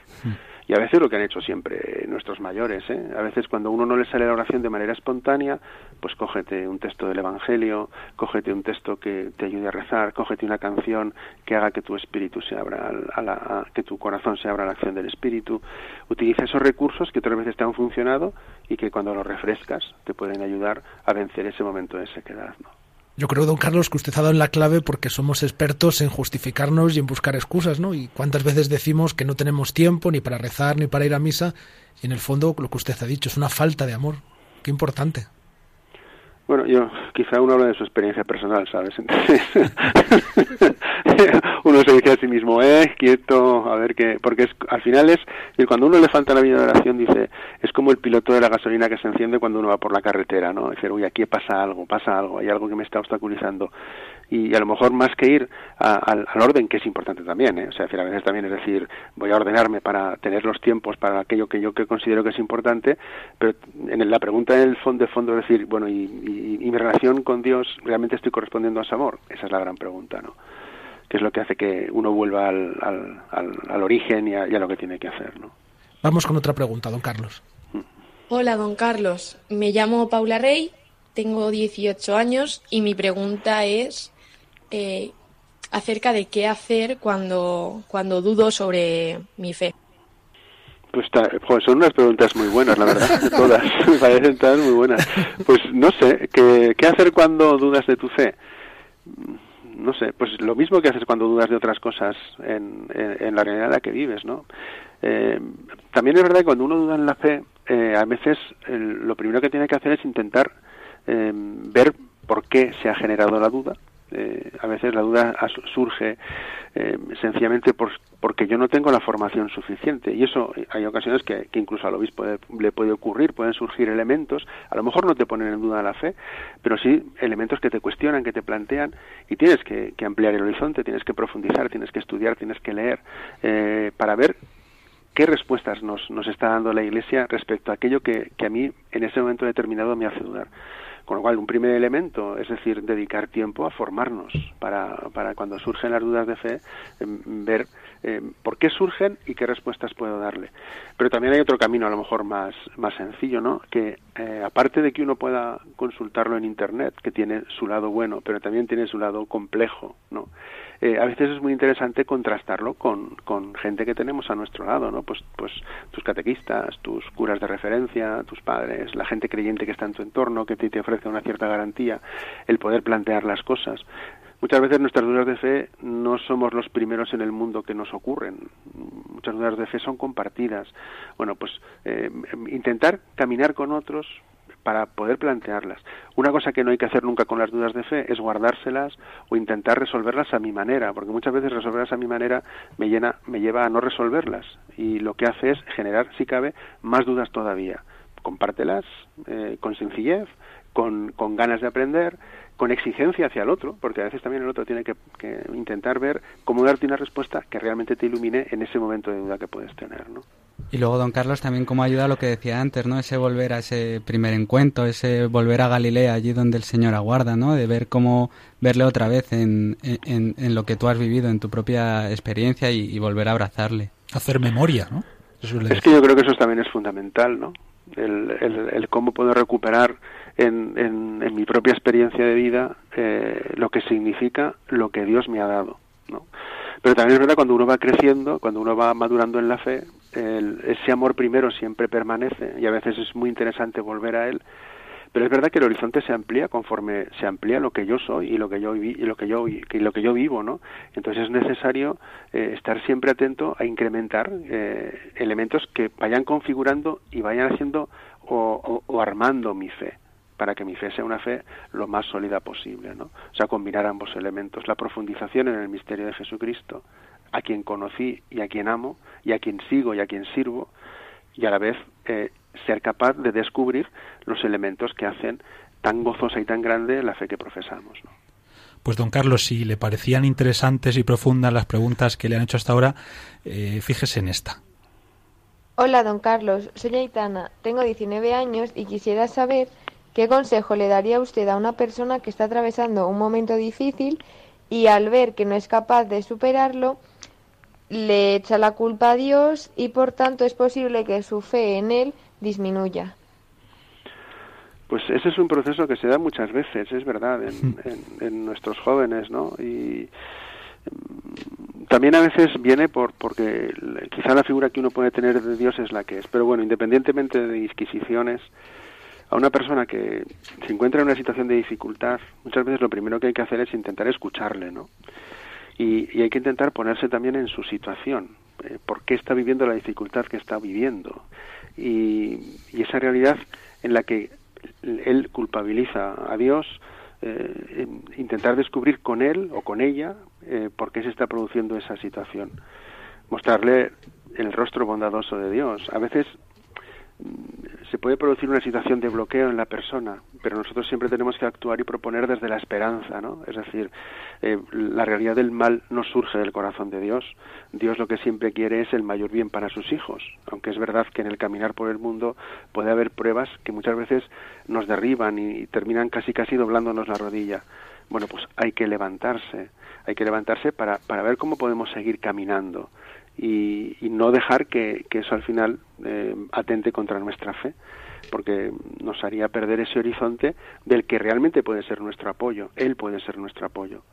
Y a veces lo que han hecho siempre nuestros mayores, ¿eh? a veces cuando uno no le sale la oración de manera espontánea, pues cógete un texto del Evangelio, cógete un texto que te ayude a rezar, cógete una canción que haga que tu espíritu se abra, a la, a- que tu corazón se abra a la acción del espíritu. Utiliza esos recursos que otras veces te han funcionado y que cuando los refrescas te pueden ayudar a vencer ese momento de sequedad. ¿no? Yo creo, don Carlos, que usted ha dado en la clave porque somos expertos en justificarnos y en buscar excusas, ¿no? Y cuántas veces decimos que no tenemos tiempo ni para rezar ni para ir a misa, y en el fondo lo que usted ha dicho es una falta de amor. Qué importante. Bueno, yo quizá uno habla de su experiencia personal, ¿sabes? Entonces, uno se dice a sí mismo, eh, quieto, a ver qué, porque es, al final es, y cuando uno le falta la vida de oración, dice, es como el piloto de la gasolina que se enciende cuando uno va por la carretera, ¿no? Decir, uy, aquí pasa algo, pasa algo, hay algo que me está obstaculizando. Y a lo mejor más que ir a- al, orden, que es importante también, ¿eh? O sea, a veces también es decir, voy a ordenarme para tener los tiempos para aquello que yo que considero que es importante, pero en la pregunta en el fondo, de fondo es decir, bueno, y, y- mi relación con Dios, ¿realmente estoy correspondiendo a ese amor? Esa es la gran pregunta, ¿no? Que es lo que hace que uno vuelva al, al, al, al origen y a, y a lo que tiene que hacer, ¿no? Vamos con otra pregunta, don Carlos. Hola, don Carlos. Me llamo Paula Rey, tengo 18 años y mi pregunta es eh, acerca de qué hacer cuando, cuando dudo sobre mi fe. Pues está- joder, son unas preguntas muy buenas, la verdad, todas, me parecen todas muy buenas. Pues no sé, ¿qué, qué hacer cuando dudas de tu fe? No sé, pues lo mismo que haces cuando dudas de otras cosas en, en- la realidad en la que vives, ¿no? Eh, también es verdad que cuando uno duda en la fe, eh, a veces lo primero que tiene que hacer es intentar eh, ver por qué se ha generado la duda Eh, a veces la duda surge eh, sencillamente por- porque yo no tengo la formación suficiente y eso eh, hay ocasiones que, incluso al obispo le, le puede ocurrir, pueden surgir elementos, a lo mejor no te ponen en duda la fe, pero sí elementos que te cuestionan, que te plantean y tienes que, que ampliar el horizonte, tienes que profundizar, tienes que estudiar, tienes que leer eh, para ver qué respuestas nos, nos está dando la Iglesia respecto a aquello que, que a mí en ese momento determinado me hace dudar. Con lo cual, un primer elemento, es decir, dedicar tiempo a formarnos para, para cuando surgen las dudas de fe, em, ver eh, por qué surgen y qué respuestas puedo darle. Pero también hay otro camino, a lo mejor más, más sencillo, ¿no? Que eh, aparte de que uno pueda consultarlo en Internet, que tiene su lado bueno, pero también tiene su lado complejo, ¿no? Eh, a veces es muy interesante contrastarlo con, con gente que tenemos a nuestro lado, ¿no? Pues, pues tus catequistas, tus curas de referencia, tus padres, la gente creyente que está en tu entorno, que te, te ofrece una cierta garantía, el poder plantear las cosas. Muchas veces nuestras dudas de fe no somos los primeros en el mundo que nos ocurren. Muchas dudas de fe son compartidas. Bueno, pues eh, intentar caminar con otros para poder plantearlas. Una cosa que no hay que hacer nunca con las dudas de fe es guardárselas o intentar resolverlas a mi manera, porque muchas veces resolverlas a mi manera me llena, me lleva a no resolverlas y lo que hace es generar, si cabe, más dudas todavía. Compártelas eh, con sencillez, con, ganas de aprender, con exigencia hacia el otro, porque a veces también el otro tiene que, que intentar ver cómo darte una respuesta que realmente te ilumine en ese momento de duda que puedes tener, ¿no? Y luego, don Carlos, también cómo ayuda a lo que decía antes, ¿no? Ese volver a ese primer encuentro, ese volver a Galilea, allí donde el Señor aguarda, ¿no? De ver cómo verle otra vez en, en, en lo que tú has vivido, en tu propia experiencia y, y volver a abrazarle. Hacer memoria, ¿no? Eso le Es que yo creo que eso también es fundamental, ¿no? El, el, el cómo puedo recuperar en, en, en mi propia experiencia de vida eh, lo que significa lo que Dios me ha dado, ¿no? Pero también es verdad cuando uno va creciendo, cuando uno va madurando en la fe, el, ese amor primero siempre permanece y a veces es muy interesante volver a él. Pero es verdad que el horizonte se amplía conforme se amplía lo que yo soy y lo que yo vi, y lo que yo y lo que yo vivo, ¿no? Entonces es necesario eh, estar siempre atento a incrementar eh, elementos que vayan configurando y vayan haciendo o, o, o armando mi fe para que mi fe sea una fe lo más sólida posible, ¿no? O sea, combinar ambos elementos, la profundización en el misterio de Jesucristo, a quien conocí y a quien amo, y a quien sigo y a quien sirvo, y a la vez eh, ser capaz de descubrir los elementos que hacen tan gozosa y tan grande la fe que profesamos, ¿no? Pues don Carlos, si le parecían interesantes y profundas las preguntas que le han hecho hasta ahora, eh, fíjese en esta. Hola, don Carlos. Soy Aitana. Tengo 19 años y quisiera saber ¿Qué consejo le daría usted a una persona que está atravesando un momento difícil y al ver que no es capaz de superarlo, le echa la culpa a Dios y por tanto es posible que su fe en Él disminuya? Pues ese es un proceso que se da muchas veces, es verdad, en, en, en nuestros jóvenes, ¿no? Y también a veces viene por porque quizá la figura que uno puede tener de Dios es la que es, pero bueno, independientemente de disquisiciones, a una persona que se encuentra en una situación de dificultad, muchas veces lo primero que hay que hacer es intentar escucharle, ¿no? Y, y hay que intentar ponerse también en su situación, eh, por qué está viviendo la dificultad que está viviendo. Y, y esa realidad en la que él culpabiliza a Dios, eh, intentar descubrir con él o con ella eh, por qué se está produciendo esa situación. Mostrarle el rostro bondadoso de Dios. A veces se puede producir una situación de bloqueo en la persona, pero nosotros siempre tenemos que actuar y proponer desde la esperanza, ¿no? Es decir, eh, la realidad del mal no surge del corazón de Dios. Dios lo que siempre quiere es el mayor bien para sus hijos, aunque es verdad que en el caminar por el mundo puede haber pruebas que muchas veces nos derriban y terminan casi casi doblándonos la rodilla. Bueno, pues hay que levantarse, hay que levantarse para, para ver cómo podemos seguir caminando y, y no dejar que, eso al final eh, atente contra nuestra fe, porque nos haría perder ese horizonte del que realmente puede ser nuestro apoyo, Él puede ser nuestro apoyo.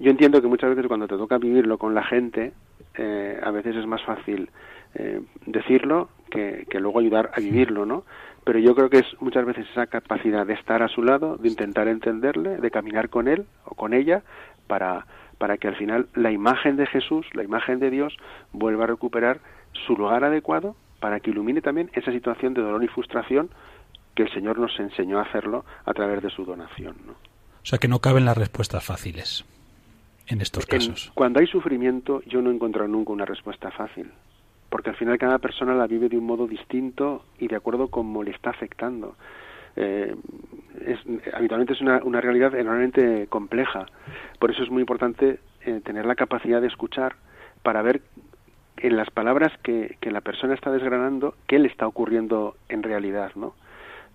Yo entiendo que muchas veces cuando te toca vivirlo con la gente, eh, a veces es más fácil eh, decirlo que luego ayudar a vivirlo, ¿no? Pero yo creo que es muchas veces esa capacidad de estar a su lado, de intentar entenderle, de caminar con él o con ella para para que al final la imagen de Jesús, la imagen de Dios, vuelva a recuperar su lugar adecuado para que ilumine también esa situación de dolor y frustración que el Señor nos enseñó a hacerlo a través de su donación. ¿no? O sea que no caben las respuestas fáciles en estos En- casos. cuando hay sufrimiento, yo no he encontrado nunca una respuesta fácil, porque al final cada persona la vive de un modo distinto y de acuerdo con cómo le está afectando. Eh, es, habitualmente es una, una realidad enormemente compleja. Por eso es muy importante eh, tener la capacidad de escuchar para ver en las palabras que, que la persona está desgranando qué le está ocurriendo en realidad, ¿no?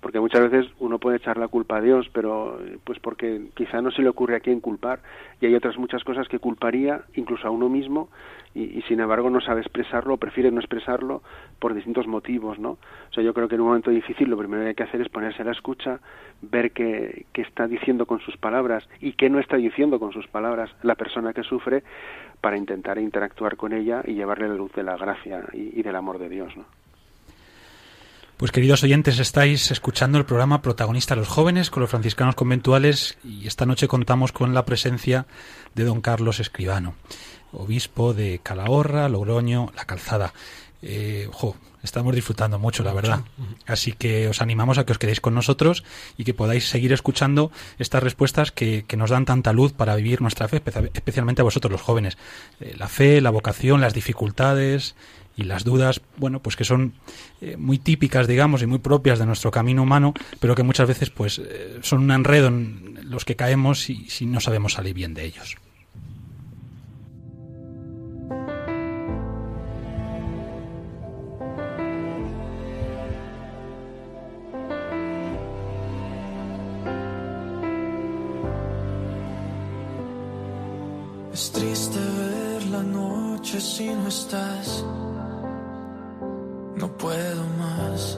Porque muchas veces uno puede echar la culpa a Dios, pero eh, pues porque quizá no se le ocurre a quién culpar y hay otras muchas cosas que culparía incluso a uno mismo y, sin embargo no sabe expresarlo o prefiere no expresarlo por distintos motivos, ¿no? O sea, yo creo que en un momento difícil lo primero que hay que hacer es ponerse a la escucha, ver qué, qué está diciendo con sus palabras y qué no está diciendo con sus palabras la persona que sufre para intentar interactuar con ella y llevarle la luz de la gracia y, y del amor de Dios, ¿no? Pues queridos oyentes, estáis escuchando el programa Protagonista los Jóvenes con los franciscanos conventuales y esta noche contamos con la presencia de don Carlos Escribano, obispo de Calahorra, Logroño, La Calzada. Eh, jo, estamos disfrutando mucho, la verdad. Así que os animamos a que os quedéis con nosotros y que podáis seguir escuchando estas respuestas que, que nos dan tanta luz para vivir nuestra fe, espe- especialmente a vosotros los jóvenes. Eh, la fe, la vocación, las dificultades y las dudas, bueno, pues que son eh, muy típicas, digamos, y muy propias de nuestro camino humano, pero que muchas veces, pues, eh, son un enredo en los que caemos si, si no sabemos salir bien de ellos. Es triste ver la noche si no estás. No puedo más.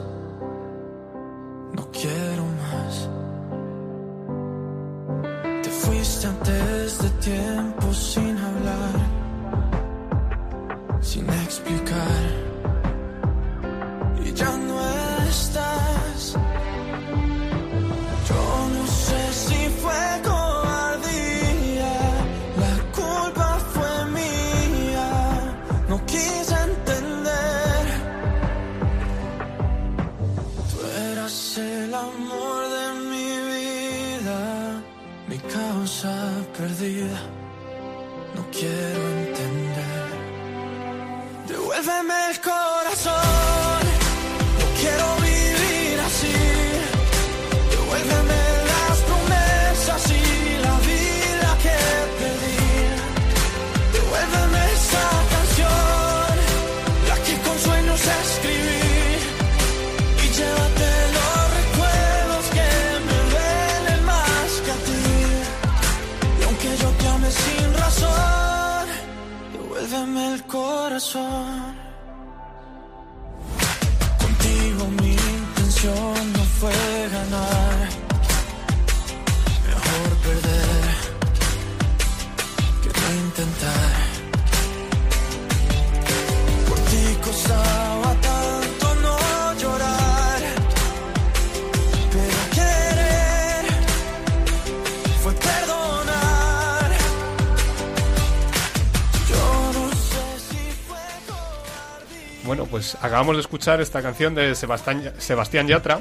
No quiero más. Te fuiste antes de tiempo sin hablar. Sin explicar. Y ya no estás. Pues acabamos de escuchar esta canción de Sebastián, Sebastián Yatra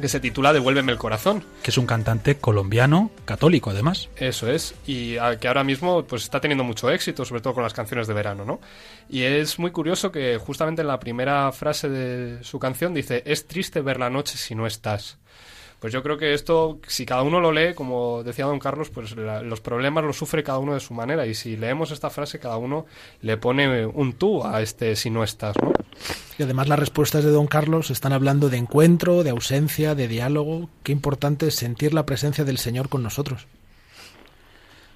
que se titula Devuélveme el corazón. Que es un cantante colombiano, católico además. Eso es, y que ahora mismo pues está teniendo mucho éxito, sobre todo con las canciones de verano, ¿no? Y es muy curioso que justamente en la primera frase de su canción dice, es triste ver la noche si no estás. Pues yo creo que esto, si cada uno lo lee, como decía don Carlos, pues la- los problemas los sufre cada uno de su manera. Y si leemos esta frase, cada uno le pone un tú a este si no estás, ¿no? Y además las respuestas de don Carlos están hablando de encuentro, de ausencia, de diálogo. Qué importante es sentir la presencia del Señor con nosotros.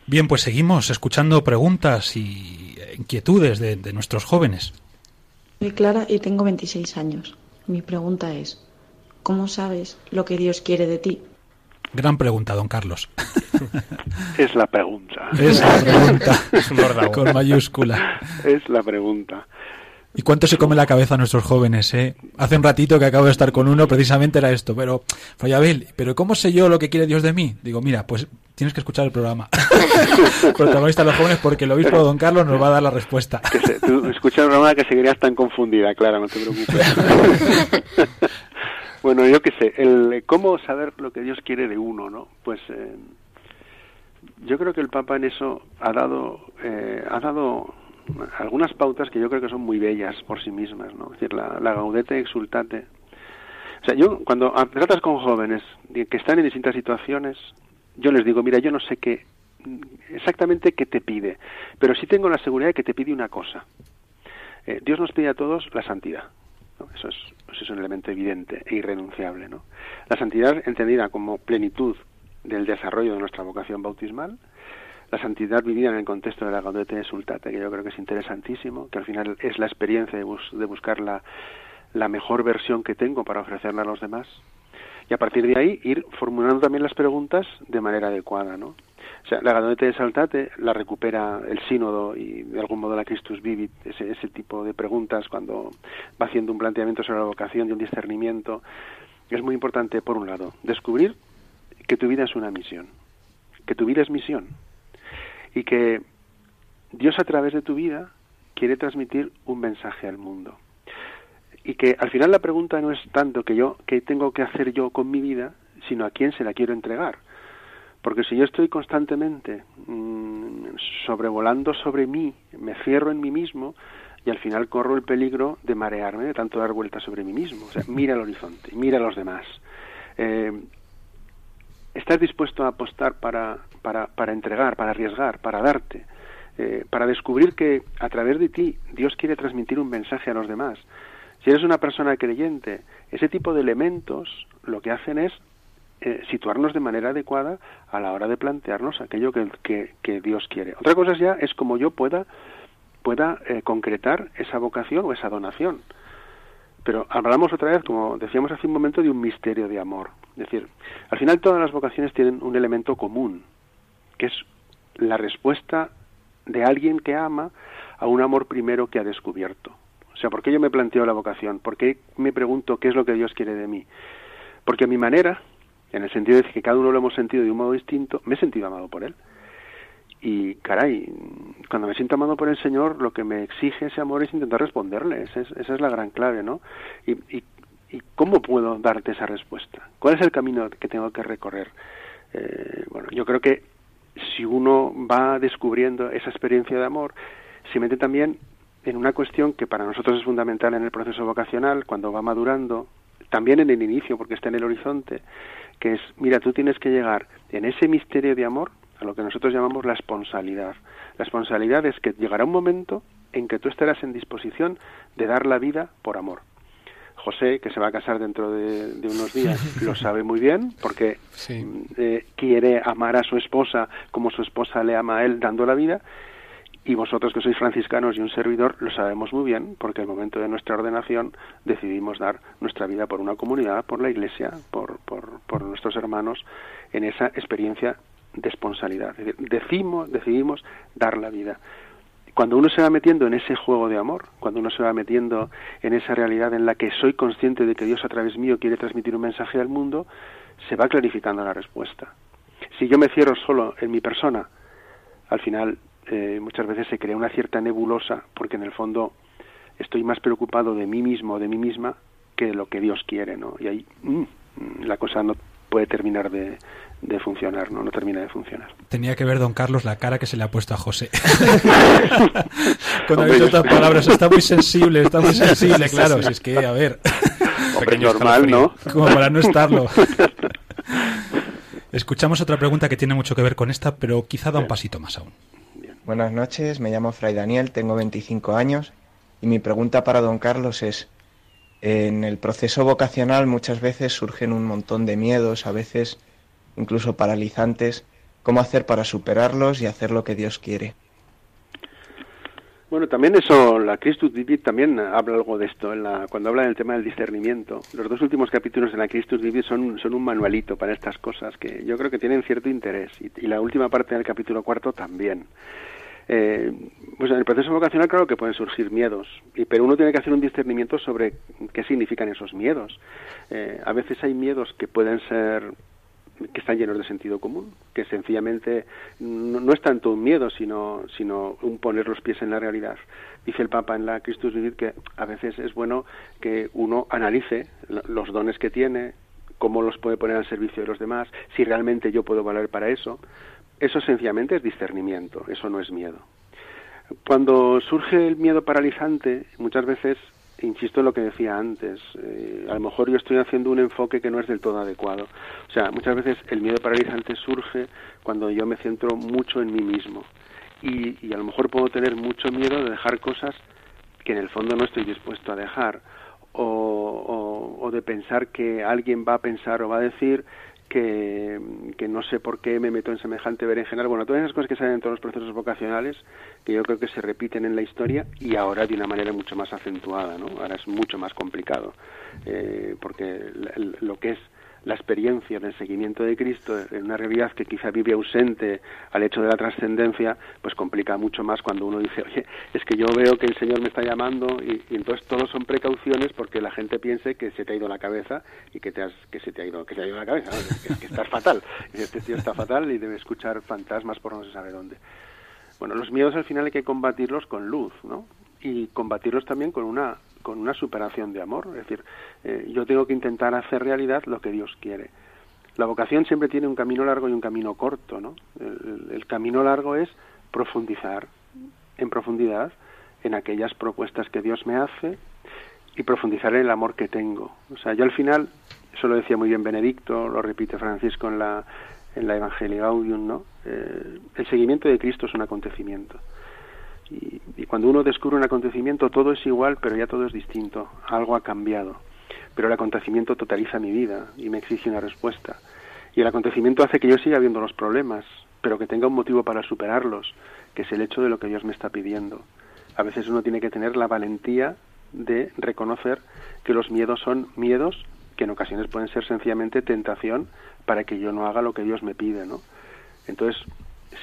Bien, pues seguimos escuchando preguntas y inquietudes de, de nuestros jóvenes. Soy Clara y tengo 26 años. Mi pregunta es, ¿cómo sabes lo que Dios quiere de ti? Gran pregunta, don Carlos. Es la pregunta. Es la pregunta. Es un. Con mayúscula. Es la pregunta. ¿Y cuánto se come la cabeza a nuestros jóvenes, eh? Hace un ratito que acabo de estar con uno, precisamente era esto, pero, Fayabel, ¿pero cómo sé yo lo que quiere Dios de mí? Digo, mira, pues tienes que escuchar el programa. Protagonista de los jóvenes, porque el obispo don Carlos nos va a dar la respuesta. Que se- tú escucha el programa que seguirías tan confundida, Clara, no te preocupes. Bueno, yo qué sé, el cómo saber lo que Dios quiere de uno, ¿no? Pues eh, Yo creo que el Papa en eso ha dado, eh, ha dado algunas pautas que yo creo que son muy bellas por sí mismas, ¿no? Es decir, la, la gaudete exultate. O sea, yo cuando tratas con jóvenes de- que están en distintas situaciones, yo les digo, mira, yo no sé qué exactamente qué te pide, pero sí tengo la seguridad de que te pide una cosa. Eh, Dios nos pide a todos la santidad. Eso, es, eso es un elemento evidente e irrenunciable. ¿no? La santidad entendida como plenitud del desarrollo de nuestra vocación bautismal, la santidad vivida en el contexto de la Gaudete Exultate, que yo creo que es interesantísimo, que al final es la experiencia de, bus- de buscar la, la mejor versión que tengo para ofrecerla a los demás. Y a partir de ahí ir formulando también las preguntas de manera adecuada, ¿no? La Gaudete Exaltate la recupera el sínodo y de algún modo la Christus Vivit, ese, ese tipo de preguntas cuando va haciendo un planteamiento sobre la vocación y un discernimiento. Es muy importante, por un lado, descubrir que tu vida es una misión, que tu vida es misión y que Dios a través de tu vida quiere transmitir un mensaje al mundo. Y que al final la pregunta no es tanto que yo qué tengo que hacer yo con mi vida, sino a quién se la quiero entregar. Porque si yo estoy constantemente mm, sobrevolando sobre mí, me cierro en mí mismo y al final corro el peligro de marearme, de tanto dar vueltas sobre mí mismo. O sea, mira el horizonte, mira a los demás. Eh, ¿Estás dispuesto a apostar para, para, para entregar, para arriesgar, para darte, eh, para descubrir que a través de ti Dios quiere transmitir un mensaje a los demás? Si eres una persona creyente, ese tipo de elementos lo que hacen es eh, situarnos de manera adecuada a la hora de plantearnos aquello que, que, Dios quiere. Otra cosa ya es como yo pueda, pueda eh, concretar esa vocación o esa donación. Pero hablamos otra vez, como decíamos hace un momento, de un misterio de amor. Es decir, al final todas las vocaciones tienen un elemento común, que es la respuesta de alguien que ama a un amor primero que ha descubierto. O sea, ¿por qué yo me planteo la vocación? ¿Por qué me pregunto qué es lo que Dios quiere de mí? Porque a mi manera, en el sentido de que cada uno lo hemos sentido de un modo distinto, me he sentido amado por Él. Y caray, cuando me siento amado por el Señor, lo que me exige ese amor es intentar responderle. Esa es, la gran clave, ¿no? Y, y, ¿Y cómo puedo darte esa respuesta? ¿Cuál es el camino que tengo que recorrer? Eh, bueno, yo creo que si uno va descubriendo esa experiencia de amor, se mete también en una cuestión que para nosotros es fundamental en el proceso vocacional, cuando va madurando, también en el inicio, porque está en el horizonte, que es, mira, tú tienes que llegar en ese misterio de amor a lo que nosotros llamamos la esponsalidad. La esponsalidad es que llegará un momento en que tú estarás en disposición de dar la vida por amor. José, que se va a casar dentro de, de unos días, lo sabe muy bien porque Sí. eh, quiere amar a su esposa como su esposa le ama a él dando la vida y vosotros que sois franciscanos y un servidor lo sabemos muy bien porque el momento de nuestra ordenación decidimos dar nuestra vida por una comunidad, por la iglesia, por, por, por nuestros hermanos en esa experiencia de esponsalidad. Decimos, decidimos dar la vida. Cuando uno se va metiendo en ese juego de amor, cuando uno se va metiendo en esa realidad en la que soy consciente de que Dios a través mío quiere transmitir un mensaje al mundo, se va clarificando la respuesta. Si yo me cierro solo en mi persona, al final eh, muchas veces se crea una cierta nebulosa porque en el fondo estoy más preocupado de mí mismo o de mí misma que de lo que Dios quiere, ¿no? Y ahí mm, la cosa no puede terminar de, de funcionar, ¿no? No termina de funcionar. Tenía que ver, don Carlos, la cara que se le ha puesto a José. Cuando ha dicho estas palabras, está muy sensible, está muy sensible, claro. Si es que, a ver. Hombre, Pequeño normal, ¿no? Como para no estarlo. Escuchamos otra pregunta que tiene mucho que ver con esta, pero quizá da un pasito más aún. Buenas noches, me llamo Fray Daniel, tengo 25 años y mi pregunta para don Carlos es, en el proceso vocacional muchas veces surgen un montón de miedos, a veces incluso paralizantes, ¿cómo hacer para superarlos y hacer lo que Dios quiere? Bueno, también eso, la Christus Vivit también habla algo de esto, en la, cuando habla del tema del discernimiento. Los dos últimos capítulos de la Christus Vivit son, un manualito para estas cosas que yo creo que tienen cierto interés y, y la última parte del capítulo cuarto también. Eh, pues en el proceso vocacional claro que pueden surgir miedos, pero uno tiene que hacer un discernimiento sobre qué significan esos miedos. Eh, a veces hay miedos que pueden ser que están llenos de sentido común, que sencillamente no, no es tanto un miedo, sino, sino un poner los pies en la realidad. Dice el Papa en la Christus Vivit que a veces es bueno que uno analice lo- los dones que tiene, cómo los puede poner al servicio de los demás, si realmente yo puedo valer para eso. Eso sencillamente es discernimiento, eso no es miedo. Cuando surge el miedo paralizante, muchas veces, insisto en lo que decía antes, eh, a lo mejor yo estoy haciendo un enfoque que no es del todo adecuado. O sea, muchas veces el miedo paralizante surge cuando yo me centro mucho en mí mismo. Y, y a lo mejor puedo tener mucho miedo de dejar cosas que en el fondo no estoy dispuesto a dejar. O, de pensar que alguien va a pensar o va a decir que, que, no sé por qué me meto en semejante berenjenal. Bueno, todas esas cosas que salen en todos los procesos vocacionales, que yo creo que se repiten en la historia y ahora de una manera mucho más acentuada, ¿no? Ahora es mucho más complicado, eh, porque lo que es la experiencia del seguimiento de Cristo en una realidad que quizá vive ausente al hecho de la trascendencia, pues complica mucho más cuando uno dice, oye, es que yo veo que el Señor me está llamando y, entonces todos son precauciones porque la gente piense que se te ha ido la cabeza y que te has, que se te ha ido, que se ha ido la cabeza, ¿no? que, que, estás fatal. Este tío está fatal y debe escuchar fantasmas por no se sabe dónde. Bueno, los miedos al final hay que combatirlos con luz, ¿no? Y combatirlos también con una con una superación de amor. Es decir, eh, yo tengo que intentar hacer realidad lo que Dios quiere. La vocación siempre tiene un camino largo y un camino corto, ¿no? El, el camino largo es profundizar en profundidad en aquellas propuestas que Dios me hace y profundizar en el amor que tengo. O sea, yo al final, eso lo decía muy bien Benedicto, lo repite Francisco en la, en la Evangelii ¿no? Eh, el seguimiento de Cristo es un acontecimiento. Y, cuando uno descubre un acontecimiento, todo es igual, pero ya todo es distinto. Algo ha cambiado. Pero el acontecimiento totaliza mi vida y me exige una respuesta. Y el acontecimiento hace que yo siga viendo los problemas, pero que tenga un motivo para superarlos, que es el hecho de lo que Dios me está pidiendo. A veces uno tiene que tener la valentía de reconocer que los miedos son miedos que en ocasiones pueden ser sencillamente tentación para que yo no haga lo que Dios me pide, ¿no? Entonces,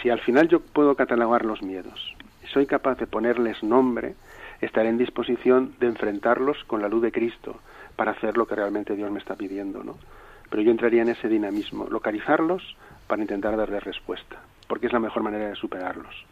si al final yo puedo catalogar los miedos, soy capaz de ponerles nombre, estaré en disposición de enfrentarlos con la luz de Cristo para hacer lo que realmente Dios me está pidiendo, ¿no? Pero yo entraría en ese dinamismo, localizarlos para intentar darles respuesta, porque es la mejor manera de superarlos.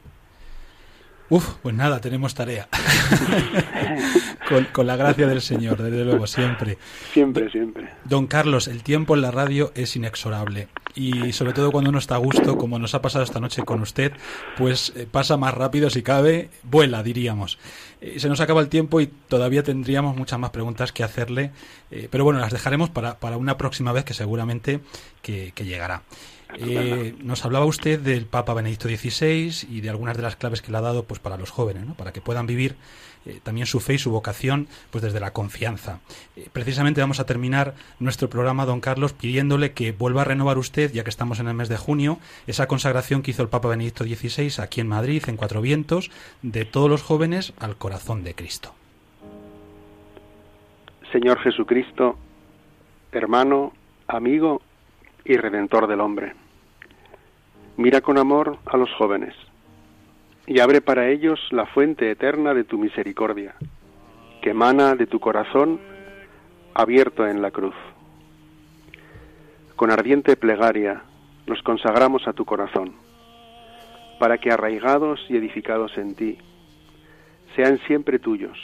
Uf, pues nada, tenemos tarea. con, con, la gracia del Señor, desde luego, siempre. Siempre, siempre. Don Carlos, el tiempo en la radio es inexorable. Y sobre todo cuando uno está a gusto, como nos ha pasado esta noche con usted, pues eh, pasa más rápido si cabe, vuela, diríamos. Eh, se nos acaba el tiempo y todavía tendríamos muchas más preguntas que hacerle, eh, pero bueno, las dejaremos para, para una próxima vez que seguramente que, que llegará. Eh, nos hablaba usted del Papa Benedicto XVI y de algunas de las claves que le ha dado pues para los jóvenes, ¿no? para que puedan vivir eh, también su fe y su vocación pues desde la confianza. Eh, precisamente vamos a terminar nuestro programa, don Carlos, pidiéndole que vuelva a renovar usted, ya que estamos en el mes de junio, esa consagración que hizo el Papa Benedicto XVI aquí en Madrid, en Cuatro Vientos, de todos los jóvenes al corazón de Cristo. Señor Jesucristo, hermano, amigo y redentor del hombre. Mira con amor a los jóvenes y abre para ellos la fuente eterna de tu misericordia, que emana de tu corazón abierto en la cruz. Con ardiente plegaria los consagramos a tu corazón, para que arraigados y edificados en ti, sean siempre tuyos,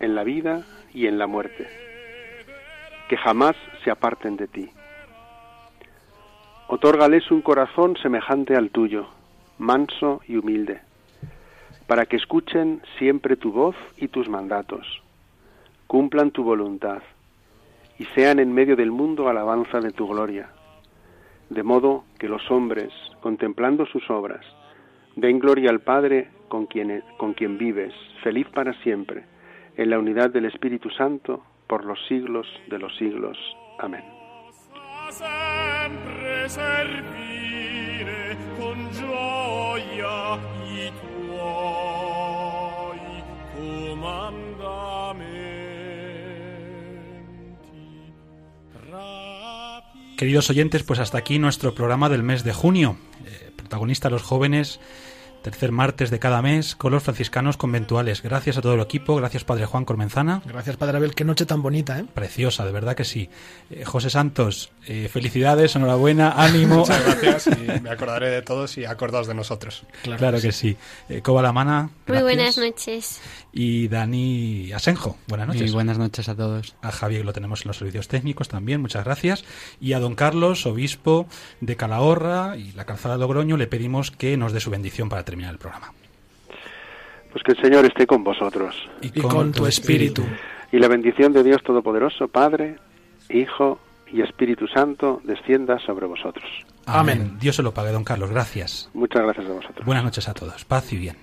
en la vida y en la muerte, que jamás se aparten de ti Otórgales un corazón semejante al tuyo, manso y humilde, para que escuchen siempre tu voz y tus mandatos, cumplan tu voluntad y sean en medio del mundo alabanza de tu gloria, de modo que los hombres, contemplando sus obras, den gloria al Padre con quien, con quien vives, feliz para siempre, en la unidad del Espíritu Santo, por los siglos de los siglos. Amén. Con. Queridos oyentes, pues hasta aquí nuestro programa del mes de junio. Eh, protagonista los jóvenes Tercer martes de cada mes con los franciscanos conventuales. Gracias a todo el equipo, gracias Padre Juan Cormenzana. Gracias, Padre Abel. Qué noche tan bonita, ¿eh? Preciosa, de verdad que sí. Eh, José Santos, eh, felicidades, enhorabuena, ánimo. Muchas gracias y me acordaré de todos y acordaos de nosotros. Claro, que sí. Eh, Coba Lamana, Muy gracias. buenas noches. Y Dani Asenjo, buenas noches. Y buenas noches a todos. A Javier lo tenemos en los servicios técnicos también, muchas gracias. Y a don Carlos, obispo de Calahorra y la calzada de Logroño, le pedimos que nos dé su bendición para terminar el programa. Pues que el Señor esté con vosotros. Y con con tu tu espíritu. Y la bendición de Dios Todopoderoso, Padre, Hijo y Espíritu Santo, descienda sobre vosotros. Amén. Dios se lo pague, don Carlos. Gracias. Muchas gracias a vosotros. Buenas noches a todos. Paz y bien.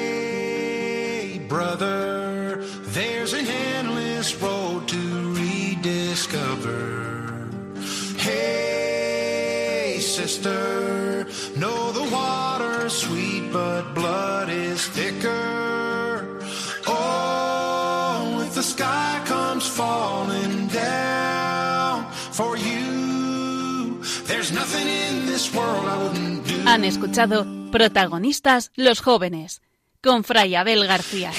Hey, brother, there's an endless road to rediscover. Hey, know the water's sweet, but blood is thicker. Oh, for you, there's nothing. Han escuchado Protagonistas los jóvenes con Fray Abel García.